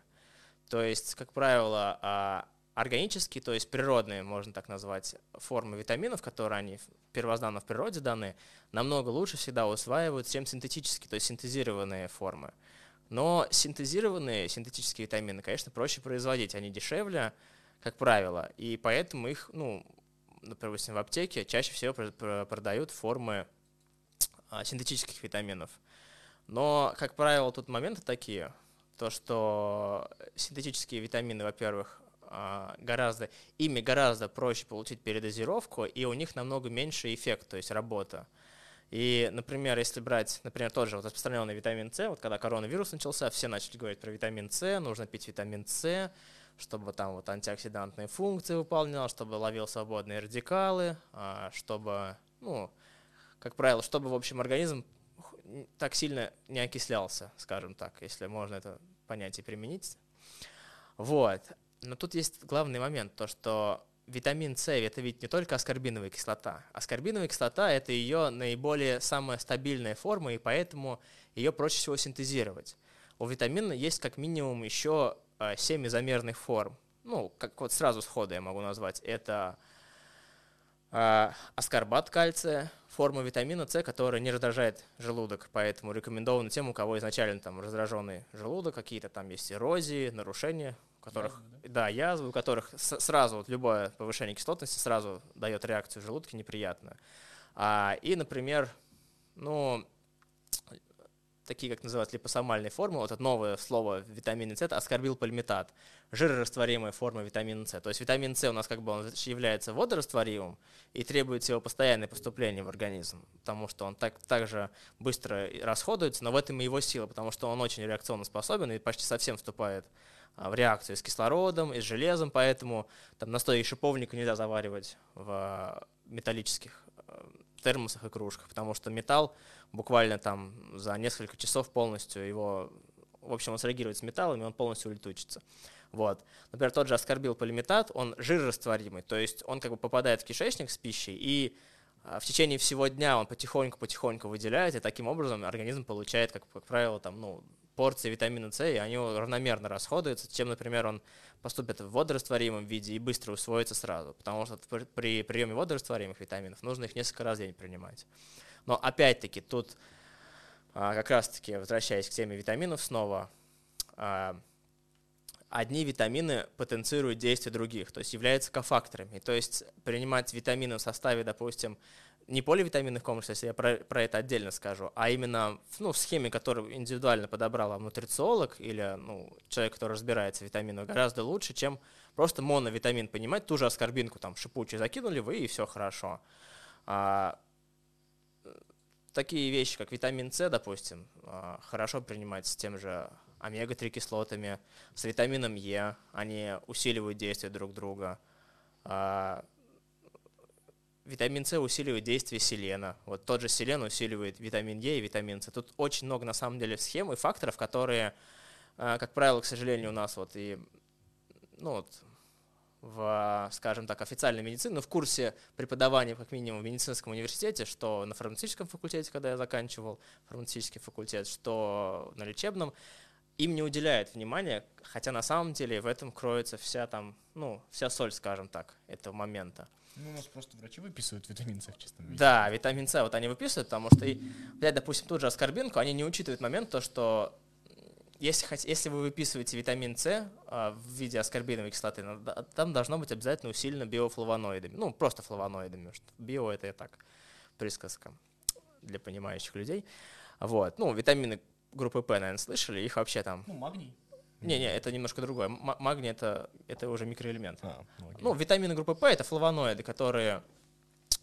То есть, как правило, а, органические, то есть природные, можно так назвать, формы витаминов, которые они первозданно в природе даны, намного лучше всегда усваивают, чем синтетические, то есть синтезированные формы. Но синтезированные синтетические витамины, конечно, проще производить, они дешевле, как правило. И поэтому их, ну, допустим, в аптеке чаще всего продают формы а, синтетических витаминов. Но, как правило, тут моменты такие, то, что синтетические витамины, во-первых, а, гораздо, ими гораздо проще получить передозировку, и у них намного меньше эффект, то есть работа. И, например, если брать, например, тот же вот распространенный витамин С, вот когда коронавирус начался, все начали говорить про витамин С, нужно пить витамин С, чтобы там вот антиоксидантные функции выполнял, чтобы ловил свободные радикалы, а, чтобы, ну, как правило, чтобы, в общем, организм так сильно не окислялся, скажем так, если можно это понятие применить. Вот. Но тут есть главный момент, то что витамин С это ведь не только аскорбиновая кислота. Аскорбиновая кислота это ее наиболее самая стабильная форма, и поэтому ее проще всего синтезировать. У витамина есть как минимум еще Э, семь изомерных форм. Ну, как вот сразу сходу я могу назвать. Это э, аскорбат кальция, форма витамина С, которая не раздражает желудок, поэтому рекомендовано тем, у кого изначально там раздраженный желудок, какие-то там есть эрозии, нарушения, у которых, язвы, да? да, язвы, у которых сразу вот любое повышение кислотности сразу дает реакцию в желудке неприятную. А, и, например, ну, такие, как называют липосомальные формы, вот это новое слово витамин С, это аскорбилпальмитат, жирорастворимая форма витамина С. То есть витамин С у нас как бы он является водорастворимым и требуется его постоянное поступление в организм, потому что он так, так же быстро расходуется, но в этом и его сила, потому что он очень реакционно способен и почти совсем вступает в реакцию с кислородом, и с железом, поэтому там настой шиповника нельзя заваривать в металлических а, термосах и кружках, потому что металл буквально там за несколько часов полностью его, в общем, он среагирует с металлом, и он полностью улетучится. Вот. Например, тот же аскорбил полиметат, он жирорастворимый, то есть он как бы попадает в кишечник с пищей, и а, в течение всего дня он потихоньку-потихоньку выделяет, и таким образом организм получает, как, как правило, там, ну, порции витамина С, и они равномерно расходуются, чем, например, он поступит в водорастворимом виде и быстро усвоится сразу, потому что при приеме водорастворимых витаминов нужно их несколько раз в день принимать. Но опять-таки тут а, как раз-таки, возвращаясь к теме витаминов снова, а, одни витамины потенцируют действие других, то есть являются кофакторами. То есть принимать витамины в составе, допустим, не поливитаминных комплексов, я про, про это отдельно скажу, а именно ну, в схеме, которую индивидуально подобрал вам нутрициолог или ну, человек, который разбирается в витаминах, гораздо лучше, чем просто моновитамин понимать, ту же аскорбинку там шипучую закинули вы, и все хорошо. А, такие вещи, как витамин С, допустим, а, хорошо принимать с тем же омега-3 кислотами, с витамином Е, они усиливают действие друг друга. А, витамин С усиливает действие селена. Вот тот же селен усиливает витамин Е и витамин С. Тут очень много, на самом деле, схем и факторов, которые, а, как правило, к сожалению, у нас вот и ну, вот, в, скажем так, официальной медицине, но в курсе преподавания, как минимум, в медицинском университете, что на фармацевтическом факультете, когда я заканчивал фармацевтический факультет, что на лечебном, им не уделяют внимания, хотя на самом деле в этом кроется вся там, ну, вся соль, скажем так, этого момента. Ну, у нас просто врачи выписывают витамин С в чистом виде. Да, витамин С вот они выписывают, потому что, взять, допустим, ту же аскорбинку, они не учитывают момент, то, что если, если вы выписываете витамин С а, в виде аскорбиновой кислоты, там должно быть обязательно усилено биофлавоноидами. Ну, просто флавоноидами. Био — это так, присказка для понимающих людей. Вот. Ну, витамины группы П, наверное, слышали, их вообще там... Ну, магний. Не-не, это немножко другое. Магний это, это уже микроэлемент. А, ну, витамины группы П это флавоноиды, которые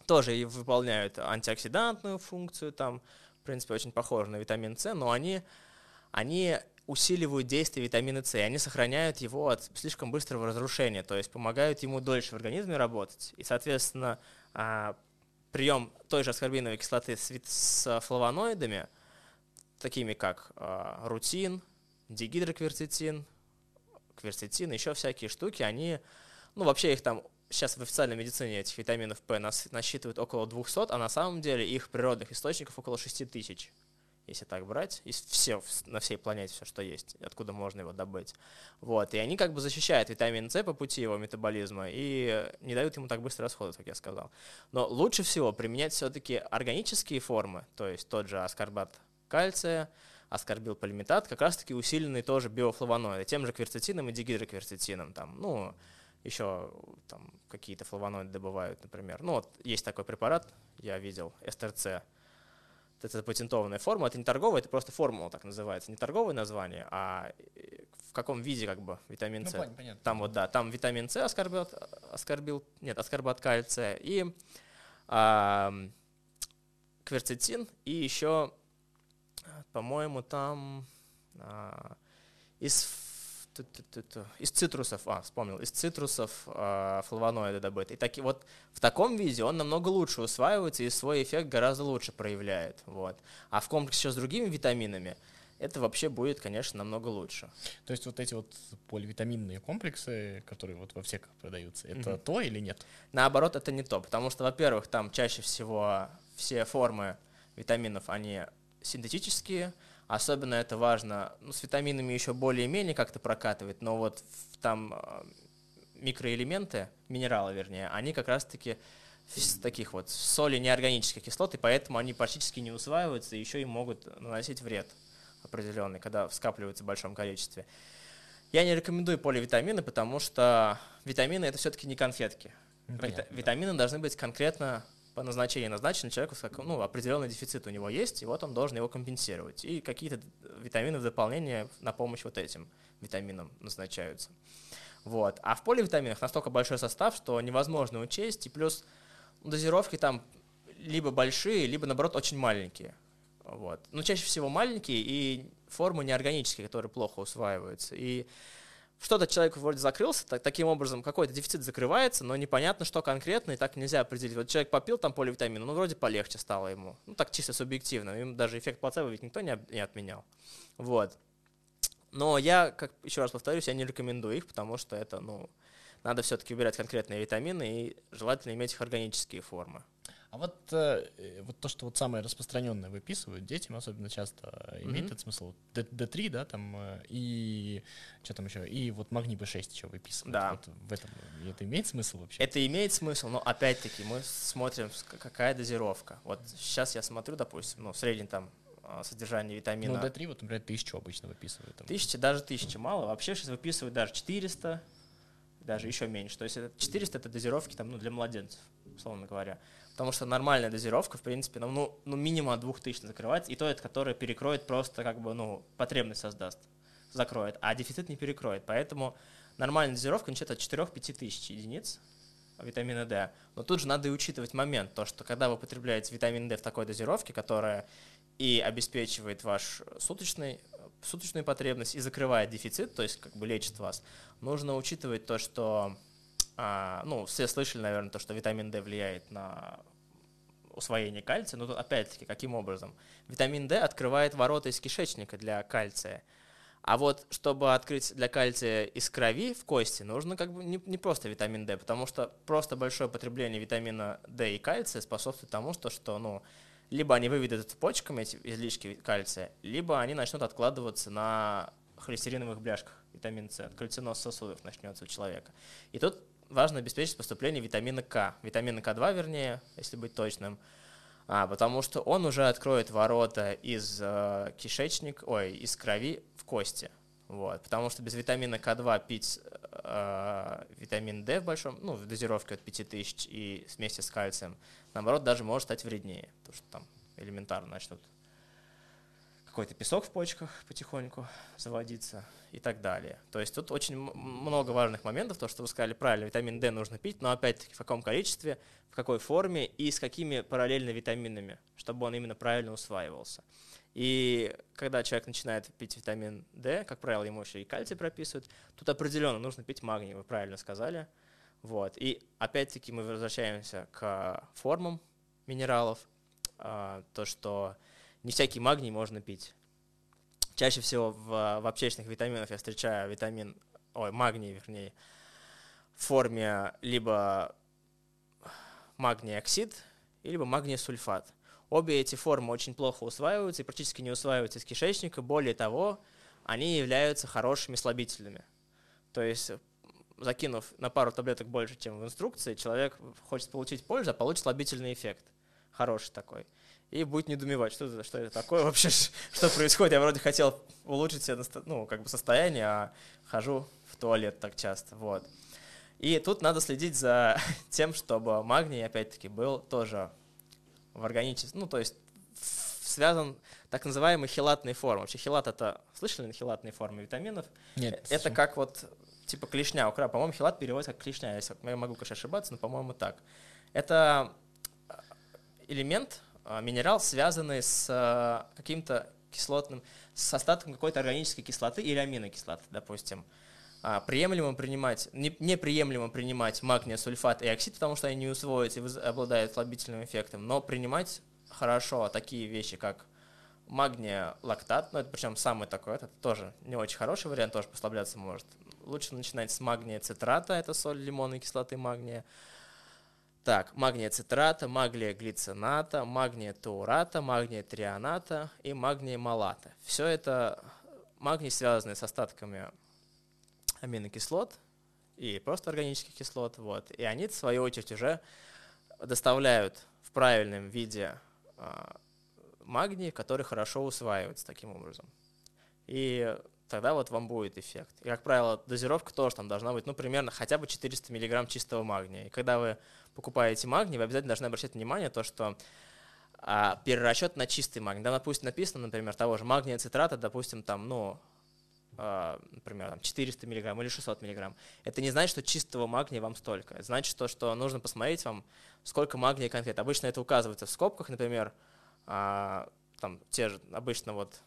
тоже и выполняют антиоксидантную функцию, там, в принципе, очень похожи на витамин С, но они, они усиливают действие витамина С, и они сохраняют его от слишком быстрого разрушения, то есть помогают ему дольше в организме работать. И, соответственно, а, прием той же аскорбиновой кислоты с флавоноидами, такими как а, рутин, дигидрокверцетин, кверцетин, еще всякие штуки, они, ну, вообще их там сейчас в официальной медицине этих витаминов П насчитывают около 200, а на самом деле их природных источников около 6 тысяч если так брать, из все, на всей планете все, что есть, откуда можно его добыть. Вот, и они как бы защищают витамин С по пути его метаболизма и не дают ему так быстро расходоваться, как я сказал. Но лучше всего применять все-таки органические формы, то есть тот же аскорбат кальция, аскорбил полиметат, как раз-таки усиленные тоже биофлавоноиды, тем же кверцетином и дигидрокверцетином, там, ну, еще там какие-то флавоноиды добывают, например. Ну, вот есть такой препарат, я видел, СТРЦ, это патентованная форма, это не торговая, это просто формула так называется, не торговое название, а э, в каком виде как бы витамин С. Ну, понятно. Там вот, да, там витамин С аскорбил, аскорбил нет, аскорбат кальция и а, кверцетин и еще, по-моему, там а, из из цитрусов, а, вспомнил, из цитрусов э, флавоноиды добыты. И таки, вот в таком виде он намного лучше усваивается и свой эффект гораздо лучше проявляет. Вот. А в комплексе еще с другими витаминами это вообще будет, конечно, намного лучше. То есть вот эти вот поливитаминные комплексы, которые вот во всех продаются, это угу. то или нет? Наоборот, это не то, потому что, во-первых, там чаще всего все формы витаминов, они синтетические, Особенно это важно, ну, с витаминами еще более-менее как-то прокатывает, но вот там а, микроэлементы, минералы вернее, они как раз-таки из таких вот соли неорганических кислот, и поэтому они практически не усваиваются, и еще и могут наносить вред определенный, когда скапливаются в большом количестве. Я не рекомендую поливитамины, потому что витамины это все-таки не конфетки. Ну, понятно, Витамины да. должны быть конкретно по назначению назначены человеку, ну, определенный дефицит у него есть, и вот он должен его компенсировать. И какие-то витамины в дополнение на помощь вот этим витаминам назначаются. Вот. А в поливитаминах настолько большой состав, что невозможно учесть, и плюс дозировки там либо большие, либо, наоборот, очень маленькие. Вот. Но чаще всего маленькие и формы неорганические, которые плохо усваиваются. И что-то человек вроде закрылся, так, таким образом какой-то дефицит закрывается, но непонятно, что конкретно, и так нельзя определить. Вот человек попил там поливитамин, ну вроде полегче стало ему. Ну так чисто субъективно, им даже эффект плацебо ведь никто не, не отменял. Вот. Но я, как еще раз повторюсь, я не рекомендую их, потому что это, ну, надо все-таки выбирать конкретные витамины и желательно иметь их органические формы. А вот, э, вот то, что вот самое распространенное выписывают детям, особенно часто mm-hmm. имеет этот смысл. D, D3, да, там, э, и что там еще, и вот магний B6 еще выписывают. Да. Вот в этом это имеет смысл вообще? Это имеет смысл, но опять-таки мы смотрим, какая дозировка. Вот сейчас я смотрю, допустим, ну, в среднем там а, содержание витамина. Ну, D3, вот, например, тысячу обычно выписывают. Тысяча, даже тысяча мало. Вообще сейчас выписывают даже 400, даже еще меньше. То есть это 400 это дозировки там, ну, для младенцев, условно говоря. Потому что нормальная дозировка, в принципе, ну, ну, ну минимум от 2000 закрывается, и то которое перекроет просто, как бы, ну, потребность создаст, закроет, а дефицит не перекроет. Поэтому нормальная дозировка начинает от 4-5 тысяч единиц витамина D. Но тут же надо и учитывать момент, то, что когда вы употребляете витамин D в такой дозировке, которая и обеспечивает ваш суточный, суточную потребность и закрывает дефицит, то есть как бы лечит вас, нужно учитывать то, что а, ну, все слышали, наверное, то, что витамин D влияет на усвоение кальция, но тут опять-таки каким образом? Витамин D открывает ворота из кишечника для кальция. А вот чтобы открыть для кальция из крови в кости, нужно как бы не, не просто витамин D, потому что просто большое потребление витамина D и кальция способствует тому, что, что ну, либо они выведут почками эти излишки кальция, либо они начнут откладываться на холестериновых бляшках, витамин С, кальциноз сосудов начнется у человека. И тут важно обеспечить поступление витамина К, витамина К2 вернее, если быть точным, а, потому что он уже откроет ворота из э, кишечника, ой, из крови в кости. Вот, потому что без витамина К2 пить э, витамин D в большом, ну, в дозировке от 5000 и вместе с кальцием, наоборот, даже может стать вреднее, потому что там элементарно начнут какой-то песок в почках потихоньку заводиться и так далее. То есть тут очень много важных моментов, то, что вы сказали правильно, витамин D нужно пить, но опять-таки в каком количестве, в какой форме и с какими параллельно витаминами, чтобы он именно правильно усваивался. И когда человек начинает пить витамин D, как правило, ему еще и кальций прописывают, тут определенно нужно пить магний, вы правильно сказали. Вот. И опять-таки мы возвращаемся к формам минералов, а, то, что не всякий магний можно пить. Чаще всего в, в аптечных витаминах я встречаю витамин, ой, магний, вернее, в форме либо магний оксид, либо магний сульфат. Обе эти формы очень плохо усваиваются и практически не усваиваются из кишечника. Более того, они являются хорошими слабительными. То есть, закинув на пару таблеток больше, чем в инструкции, человек хочет получить пользу, а получит слабительный эффект. Хороший такой и будет недоумевать, что это, что это такое вообще, что происходит. Я вроде хотел улучшить себе ну, как бы состояние, а хожу в туалет так часто. Вот. И тут надо следить за тем, чтобы магний, опять-таки, был тоже в органическом, ну, то есть связан так называемой хилатной формой. Вообще хилат это, слышали на хилатные формы витаминов? Нет. Это как вот, типа клешня у краба. По-моему, хилат переводится как клешня, я могу, конечно, ошибаться, но, по-моему, так. Это элемент, а, минерал, связанный с а, каким-то кислотным, с остатком какой-то органической кислоты или аминокислоты, допустим. А, приемлемо принимать, не, неприемлемо принимать магния, сульфат и оксид, потому что они не усвоятся и обладают слабительным эффектом, но принимать хорошо такие вещи, как магния, лактат, ну это причем самый такой, это тоже не очень хороший вариант, тоже послабляться может. Лучше начинать с магния цитрата, это соль лимонной кислоты магния, так, магния цитрата, магния глицината, магния таурата, магния трионата и магния малата. Все это магний, связанный с остатками аминокислот и просто органических кислот. Вот. И они, в свою очередь, уже доставляют в правильном виде а, магний, который хорошо усваивается таким образом. И тогда вот вам будет эффект. И, как правило, дозировка тоже там должна быть, ну, примерно хотя бы 400 мг чистого магния. И когда вы покупаете магний, вы обязательно должны обращать внимание то, что а, перерасчет на чистый магний. Да, допустим, написано, например, того же магния цитрата, допустим, там, ну, а, например, там 400 мг или 600 мг. Это не значит, что чистого магния вам столько. Это значит, что, что нужно посмотреть вам, сколько магния конкретно. Обычно это указывается в скобках, например, а, там те же, обычно вот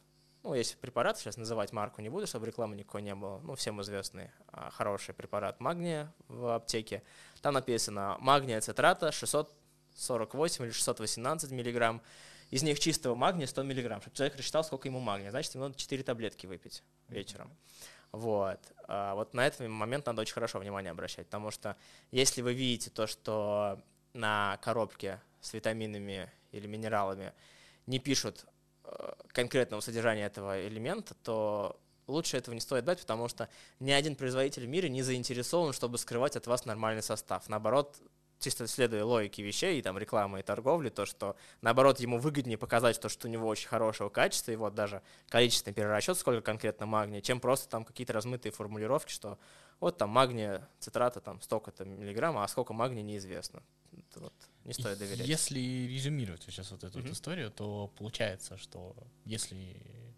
ну, есть препарат, сейчас называть марку не буду, чтобы рекламы никакой не было, ну, всем известный а, хороший препарат магния в аптеке. Там написано магния цитрата 648 или 618 миллиграмм, из них чистого магния 100 миллиграмм, чтобы человек рассчитал, сколько ему магния. Значит, ему надо 4 таблетки выпить вечером. Вот. А вот на этот момент надо очень хорошо внимание обращать, потому что если вы видите то, что на коробке с витаминами или минералами не пишут конкретного содержания этого элемента, то лучше этого не стоит дать, потому что ни один производитель в мире не заинтересован, чтобы скрывать от вас нормальный состав. Наоборот, чисто следуя логике вещей, и там рекламы и торговли, то, что наоборот ему выгоднее показать то, что у него очень хорошего качества, и вот даже количественный перерасчет, сколько конкретно магния, чем просто там какие-то размытые формулировки, что вот там магния, цитрата там столько-то миллиграмм, а сколько магния неизвестно. Вот не стоит доверять. Если резюмировать сейчас вот эту mm-hmm. вот историю, то получается, что если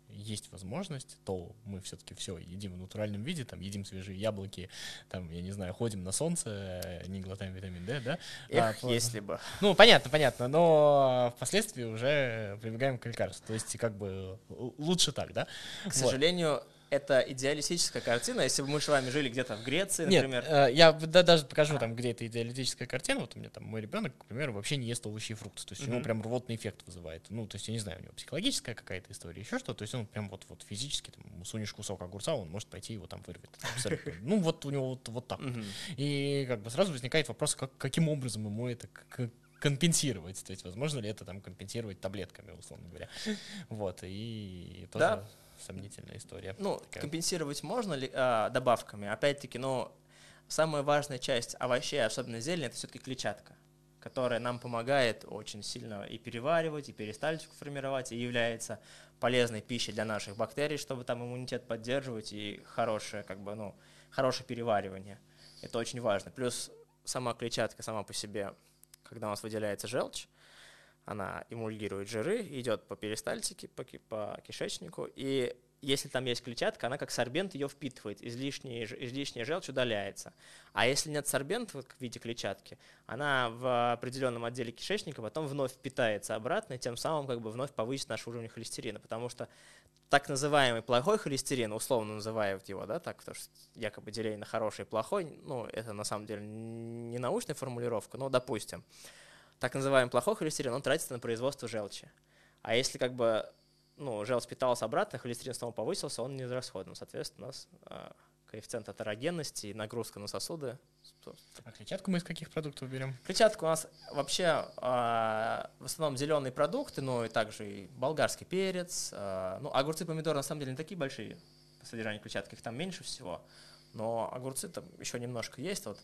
есть возможность, то мы все-таки все едим в натуральном виде, там едим свежие яблоки, там, я не знаю, ходим на солнце, не глотаем витамин D, да? Эх, а, если бы. Ну, понятно, понятно, но впоследствии уже прибегаем к лекарству. То есть, как бы лучше так, да? К вот. сожалению, это идеалистическая картина. Если бы мы с вами жили где-то в Греции, например. Э, я да, даже покажу там, где это идеалистическая картина. Вот у меня там мой ребенок, к примеру, вообще не ест овощи и фрукты. То есть mm-hmm. у него прям рвотный эффект вызывает. Ну, то есть я не знаю, у него психологическая какая-то история, еще что. То есть он прям вот, вот физически, там, сунешь кусок огурца, он может пойти его там вырвет. Ну, вот у него вот, вот так. И как бы сразу возникает вопрос, как, каким образом ему это компенсировать. То есть, возможно ли это там компенсировать таблетками, условно говоря. Вот, и тоже... Да сомнительная история. Ну, такая. компенсировать можно ли а, добавками? Опять-таки, ну, самая важная часть овощей, особенно зелени, это все-таки клетчатка, которая нам помогает очень сильно и переваривать, и перистальтику формировать, и является полезной пищей для наших бактерий, чтобы там иммунитет поддерживать, и хорошее, как бы, ну, хорошее переваривание. Это очень важно. Плюс сама клетчатка сама по себе, когда у нас выделяется желчь, она эмульгирует жиры, идет по перистальтике, по, по кишечнику, и если там есть клетчатка, она как сорбент ее впитывает, излишний, излишняя желчь удаляется. А если нет сорбента в виде клетчатки, она в определенном отделе кишечника потом вновь впитается обратно, и тем самым как бы вновь повысит наш уровень холестерина, потому что так называемый плохой холестерин, условно называют его, да, так, потому что якобы деление на хороший и плохой, ну, это на самом деле не научная формулировка, но допустим, так называемый плохой холестерин, он тратится на производство желчи. А если как бы ну, желчь питалась обратно, холестерин снова повысился, он не израсходован. Соответственно, у нас э, коэффициент атерогенности и нагрузка на сосуды. А клетчатку мы из каких продуктов берем? Клетчатку у нас вообще э, в основном зеленые продукты, но и также и болгарский перец. Э, ну, огурцы, помидоры на самом деле не такие большие по содержанию клетчатки, их там меньше всего. Но огурцы там еще немножко есть. Вот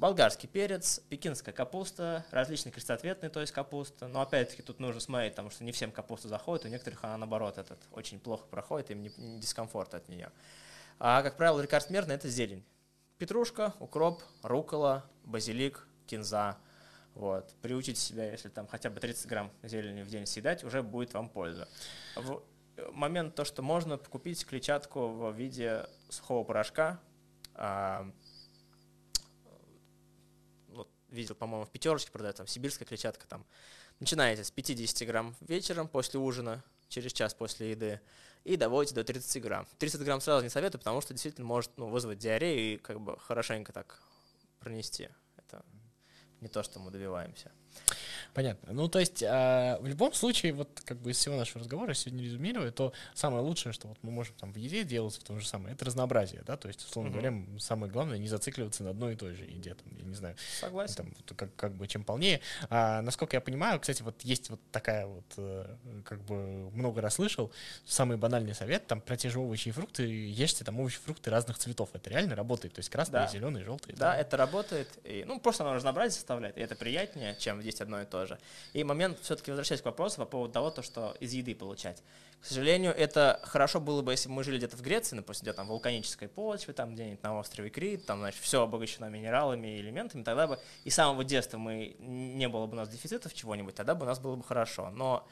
болгарский перец, пекинская капуста, различные крестоцветные, то есть капуста. Но опять-таки тут нужно смотреть, потому что не всем капуста заходит, у некоторых она наоборот этот очень плохо проходит, им не, не дискомфорт от нее. А, как правило, рекордсмерно это зелень. Петрушка, укроп, рукола, базилик, кинза. Вот. Приучите себя, если там хотя бы 30 грамм зелени в день съедать, уже будет вам польза. В момент то, что можно купить клетчатку в виде сухого порошка, видел, по-моему, в пятерочке продают, там, сибирская клетчатка, там, начинаете с 50 грамм вечером после ужина, через час после еды, и доводите до 30 грамм. 30 грамм сразу не советую, потому что действительно может ну, вызвать диарею и как бы хорошенько так пронести. Это не то, что мы добиваемся. Понятно. Ну, то есть, э, в любом случае, вот как бы из всего нашего разговора, сегодня резюмируя, то самое лучшее, что вот мы можем там в еде делать в том же самом, это разнообразие, да, то есть, условно uh-huh. говоря, самое главное не зацикливаться на одной и той же еде, там, я не знаю. Согласен. Там, вот, как, как бы чем полнее. А, насколько я понимаю, кстати, вот есть вот такая вот, э, как бы много раз слышал, самый банальный совет, там, про те же овощи и фрукты, ешьте там овощи и фрукты разных цветов, это реально работает, то есть красные, да. зеленые, желтые. Да, да, это работает, и, ну, просто оно разнообразие составляет, и это приятнее, чем есть одно и то же. И момент, все-таки возвращаясь к вопросу по поводу того, то, что из еды получать. К сожалению, это хорошо было бы, если бы мы жили где-то в Греции, допустим, где там вулканической почве, там где-нибудь на острове Крит, там, значит, все обогащено минералами и элементами, тогда бы и с самого детства мы не было бы у нас дефицитов чего-нибудь, тогда бы у нас было бы хорошо. Но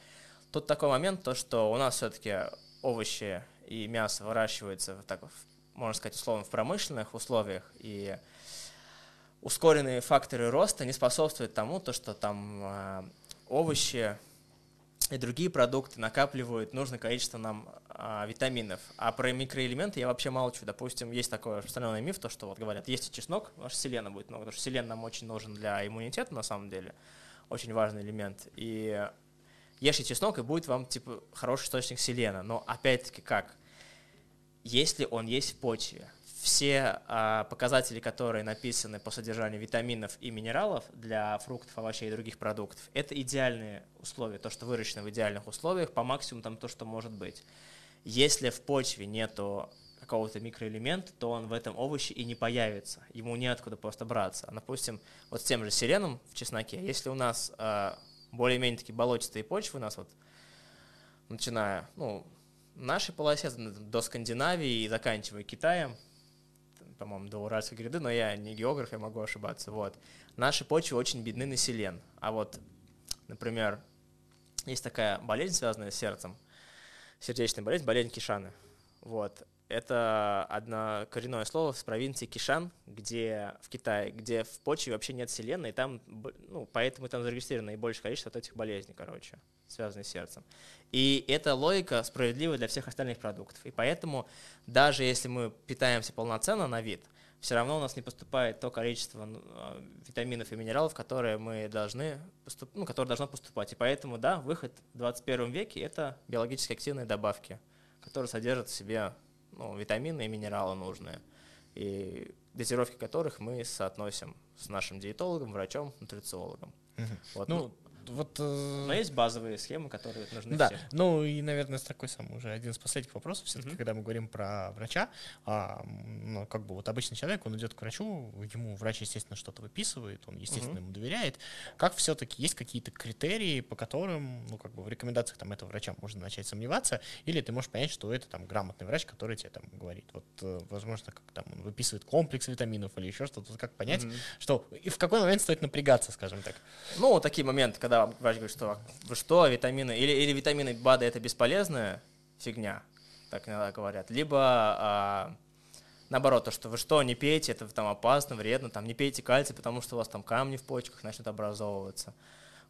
тут такой момент, то, что у нас все-таки овощи и мясо выращиваются, так, можно сказать, условно, в промышленных условиях, и ускоренные факторы роста не способствуют тому, то, что там а, овощи и другие продукты накапливают нужное количество нам а, витаминов. А про микроэлементы я вообще молчу. Допустим, есть такой распространенный миф, то, что вот говорят, есть чеснок, ваш селена будет много, потому что селен нам очень нужен для иммунитета на самом деле, очень важный элемент. И ешьте чеснок, и будет вам, типа, хороший источник селена. Но, опять-таки, как? Если он есть в почве, все а, показатели, которые написаны по содержанию витаминов и минералов для фруктов, овощей и других продуктов, это идеальные условия, то, что выращено в идеальных условиях, по максимуму там то, что может быть. Если в почве нету какого-то микроэлемента, то он в этом овоще и не появится. Ему неоткуда просто браться. А, допустим, вот с тем же селеном в чесноке, если у нас э, более-менее такие болотистые почвы, у нас вот, начиная, ну, в нашей полосе до Скандинавии и заканчивая Китаем, по-моему, до Уральской гряды, но я не географ, я могу ошибаться, вот. Наши почвы очень бедны на селен. А вот, например, есть такая болезнь, связанная с сердцем, сердечная болезнь, болезнь Кишаны. Вот. Это одно коренное слово с провинции Кишан, где в Китае, где в почве вообще нет селена, и там, ну, поэтому там зарегистрировано наибольшее количество вот этих болезней, короче, связанных с сердцем. И эта логика справедлива для всех остальных продуктов. И поэтому даже если мы питаемся полноценно на вид, все равно у нас не поступает то количество ну, а, витаминов и минералов, которые мы должны поступ... ну, которые должно поступать. И поэтому, да, выход в 21 веке – это биологически активные добавки, которые содержат в себе ну, витамины и минералы нужные, и дозировки которых мы соотносим с нашим диетологом, врачом, нутрициологом. Угу. Вот, ну, ну вот... Э... Но есть базовые схемы, которые нужны да. всем. Ну и, наверное, с такой самый уже один из последних вопросов, все-таки, mm-hmm. когда мы говорим про врача, а, ну, как бы вот обычный человек, он идет к врачу, ему врач, естественно, что-то выписывает, он, естественно, mm-hmm. ему доверяет. Как все-таки есть какие-то критерии, по которым, ну, как бы в рекомендациях там этого врача можно начать сомневаться, или ты можешь понять, что это там грамотный врач, который тебе там говорит, вот, э, возможно, как там он выписывает комплекс витаминов или еще что-то, как понять, mm-hmm. что и в какой момент стоит напрягаться, скажем так. Ну, вот такие моменты, когда врач говорит, что вы что, витамины, или, или витамины БАДа это бесполезная фигня, так иногда говорят, либо а, наоборот, то, что вы что, не пейте, это там опасно, вредно, там не пейте кальций, потому что у вас там камни в почках начнут образовываться.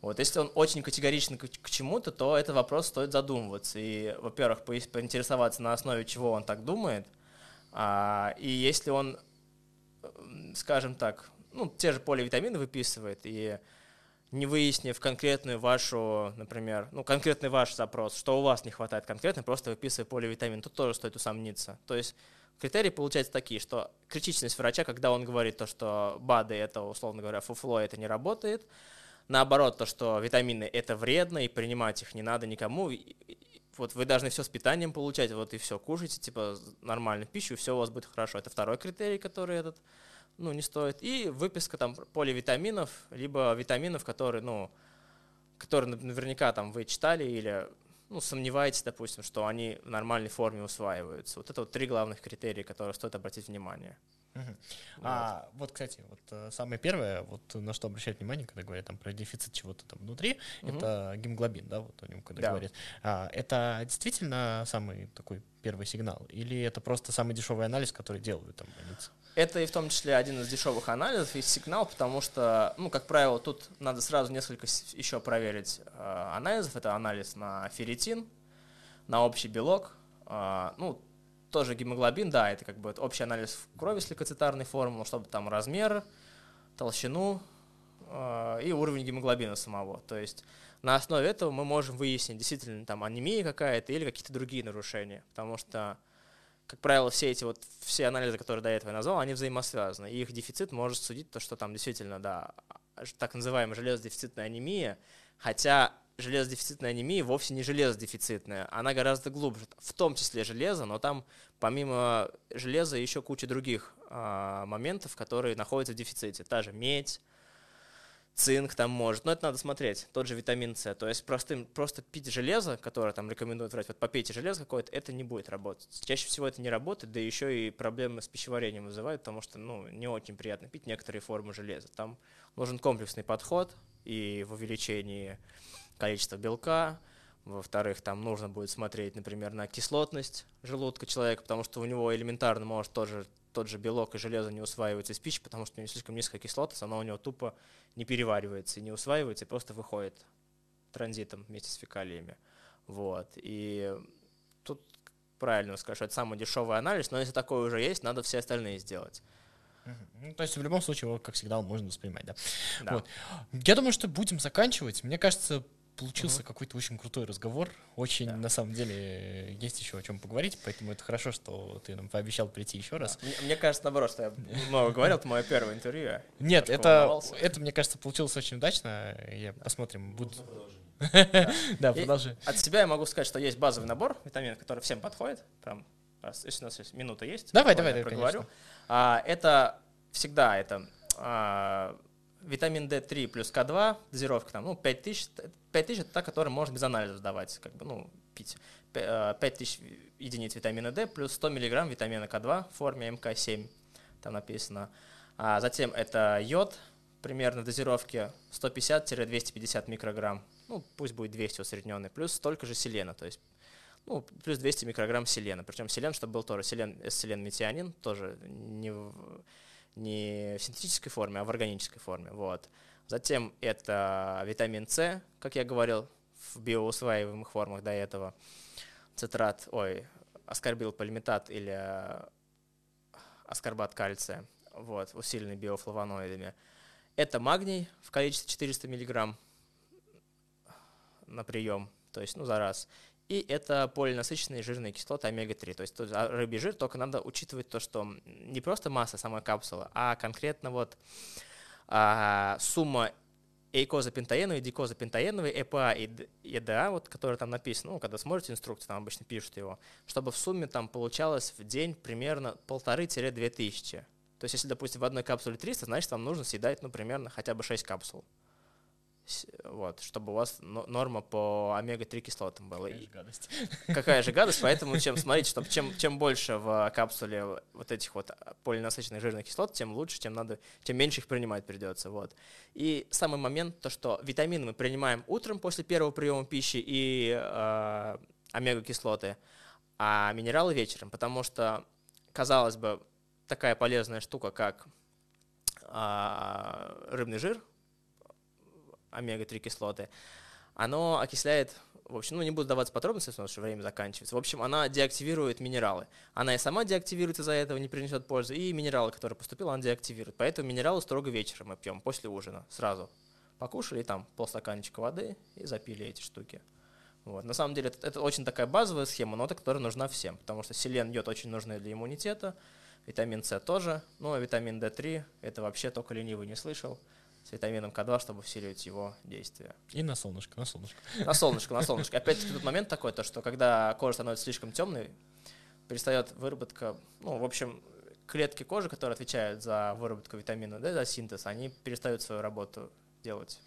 Вот, если он очень категоричен к, к чему-то, то этот вопрос стоит задумываться. И, во-первых, по поинтересоваться, на основе чего он так думает. А, и если он, скажем так, ну, те же поливитамины выписывает, и не выяснив конкретную вашу, например, ну, конкретный ваш запрос, что у вас не хватает конкретно, просто выписывая поливитамин, тут тоже стоит усомниться. То есть критерии получаются такие, что критичность врача, когда он говорит то, что БАДы это, условно говоря, фуфло, это не работает, наоборот, то, что витамины это вредно, и принимать их не надо никому, вот вы должны все с питанием получать, вот и все, кушайте, типа, нормальную пищу, и все у вас будет хорошо. Это второй критерий, который этот ну, не стоит. И выписка там поливитаминов, либо витаминов, которые, ну, которые наверняка там вы читали или ну, сомневаетесь, допустим, что они в нормальной форме усваиваются. Вот это вот три главных критерия, которые стоит обратить внимание. Угу. Вот. А вот, кстати, вот э, самое первое, вот на что обращать внимание, когда говорят там про дефицит чего-то там внутри, угу. это гемоглобин, да, вот о нем когда да. говорят. А, это действительно самый такой первый сигнал, или это просто самый дешевый анализ, который делают там больницы? Это и в том числе один из дешевых анализов и сигнал, потому что, ну, как правило, тут надо сразу несколько еще проверить э, анализов. Это анализ на ферритин, на общий белок, э, ну, тоже гемоглобин, да, это как бы общий анализ крови с лейкоцитарной формулой, чтобы там размер, толщину э, и уровень гемоглобина самого. То есть на основе этого мы можем выяснить, действительно там анемия какая-то или какие-то другие нарушения, потому что как правило, все эти вот, все анализы, которые до этого я назвал, они взаимосвязаны. И их дефицит может судить то, что там действительно, да, так называемая железодефицитная анемия, хотя железодефицитная анемия вовсе не железодефицитная, она гораздо глубже, в том числе железо, но там помимо железа еще куча других э, моментов, которые находятся в дефиците. Та же медь, цинк там может, но это надо смотреть, тот же витамин С. То есть простым, просто пить железо, которое там рекомендуют врать, вот попейте железо какое-то, это не будет работать. Чаще всего это не работает, да еще и проблемы с пищеварением вызывают, потому что ну, не очень приятно пить некоторые формы железа. Там нужен комплексный подход и в увеличении количества белка, во-вторых, там нужно будет смотреть, например, на кислотность желудка человека, потому что у него элементарно может тоже тот же белок и железо не усваиваются из пищи, потому что у него слишком низкая кислотность, она у него тупо не переваривается и не усваивается, и просто выходит транзитом вместе с фекалиями. Вот. И тут правильно сказать, что это самый дешевый анализ, но если такой уже есть, надо все остальные сделать. Ну, то есть в любом случае его, как всегда, можно воспринимать, да? да. Вот. Я думаю, что будем заканчивать. Мне кажется, получился какой-то очень крутой разговор. Очень, Да. на самом деле, есть еще о чем поговорить, поэтому это хорошо, что ты нам пообещал прийти еще раз. Мне, мне кажется, наоборот, что я много говорил, это мое первое интервью. Нет, это, это, мне кажется, получилось очень удачно. Я посмотрим, будет. Да, продолжи. От себя я могу сказать, что есть базовый набор витаминов, который всем подходит. Прям, если у нас есть минута есть. Давай, давай, я давай, проговорю. А, это всегда это а, витамин D3 плюс К2, дозировка там, ну, 5000, 5000 это та, которая можно без анализа сдавать, как бы, ну, пить. П- э, 5000 единиц витамина D плюс 100 миллиграмм витамина К2 в форме МК7, там написано. А затем это йод, примерно в дозировке 150-250 микрограмм, ну, пусть будет 200 усредненный, плюс столько же селена, то есть ну, плюс 200 микрограмм селена. Причем селен, чтобы был тоже селен, селен метионин, тоже не не в синтетической форме, а в органической форме. Вот. Затем это витамин С, как я говорил, в биоусваиваемых формах до этого. Цитрат, ой, аскорбил полиметат или аскорбат кальция, вот, усиленный биофлавоноидами. Это магний в количестве 400 миллиграмм на прием, то есть, ну, за раз. И это полинасыщенные жирные кислоты омега-3. То есть тут а, рыбий жир, только надо учитывать то, что не просто масса самой капсулы, а конкретно вот а, сумма эйкозапентаеновой, дикозапентаеновой, ЭПА и ЕДА, вот, который там написано, ну, когда смотрите инструкцию, там обычно пишут его, чтобы в сумме там получалось в день примерно полторы-две тысячи. То есть, если, допустим, в одной капсуле 300, значит, вам нужно съедать, ну, примерно хотя бы 6 капсул. Вот, чтобы у вас но- норма по омега-3 кислотам была. И- гадость. какая же гадость, поэтому чем смотрите, чтобы чем, чем больше в капсуле вот этих вот полинасыщенных жирных кислот, тем лучше, тем надо, тем меньше их принимать придется, вот. И самый момент, то, что витамины мы принимаем утром после первого приема пищи и э, омега-кислоты, а минералы вечером, потому что, казалось бы, такая полезная штука, как а, рыбный жир, омега-3 кислоты, оно окисляет, в общем, ну не буду даваться подробности, потому что время заканчивается. В общем, она деактивирует минералы. Она и сама деактивируется из-за этого, не принесет пользы, и минералы, которые поступили, она деактивирует. Поэтому минералы строго вечером мы пьем, после ужина, сразу. Покушали, там полстаканчика воды и запили эти штуки. Вот. На самом деле это, это очень такая базовая схема, но которая нужна всем, потому что селен, йод очень нужны для иммунитета, витамин С тоже, ну а витамин D3 это вообще только ленивый не слышал, с витамином К2, чтобы усиливать его действие. И на солнышко, на солнышко. На солнышко, на солнышко. Опять-таки тут момент такой, то, что когда кожа становится слишком темной, перестает выработка, ну, в общем, клетки кожи, которые отвечают за выработку витамина D, за синтез, они перестают свою работу делать.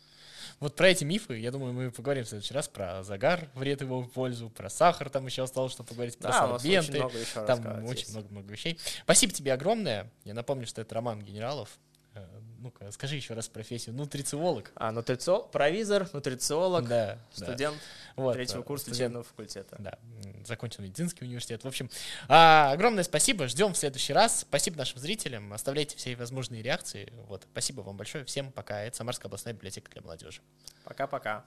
Вот про эти мифы, я думаю, мы поговорим в следующий раз про загар, вред его в пользу, про сахар там еще осталось, что поговорить, про Да, очень сорбенты. много еще Там очень много-много вещей. Спасибо тебе огромное. Я напомню, что это Роман Генералов. Э, Ну-ка, скажи еще раз профессию. Нутрициолог. А, нутрициолог, провизор, нутрициолог, Да, да. студент Вот, третьего курса студент, лечебного факультета. Да, закончил медицинский университет. В общем, а, огромное спасибо. Ждем в следующий раз. Спасибо нашим зрителям. Оставляйте все возможные реакции. Вот. Спасибо вам большое. Всем пока. Это Самарская областная библиотека для молодежи. Пока-пока.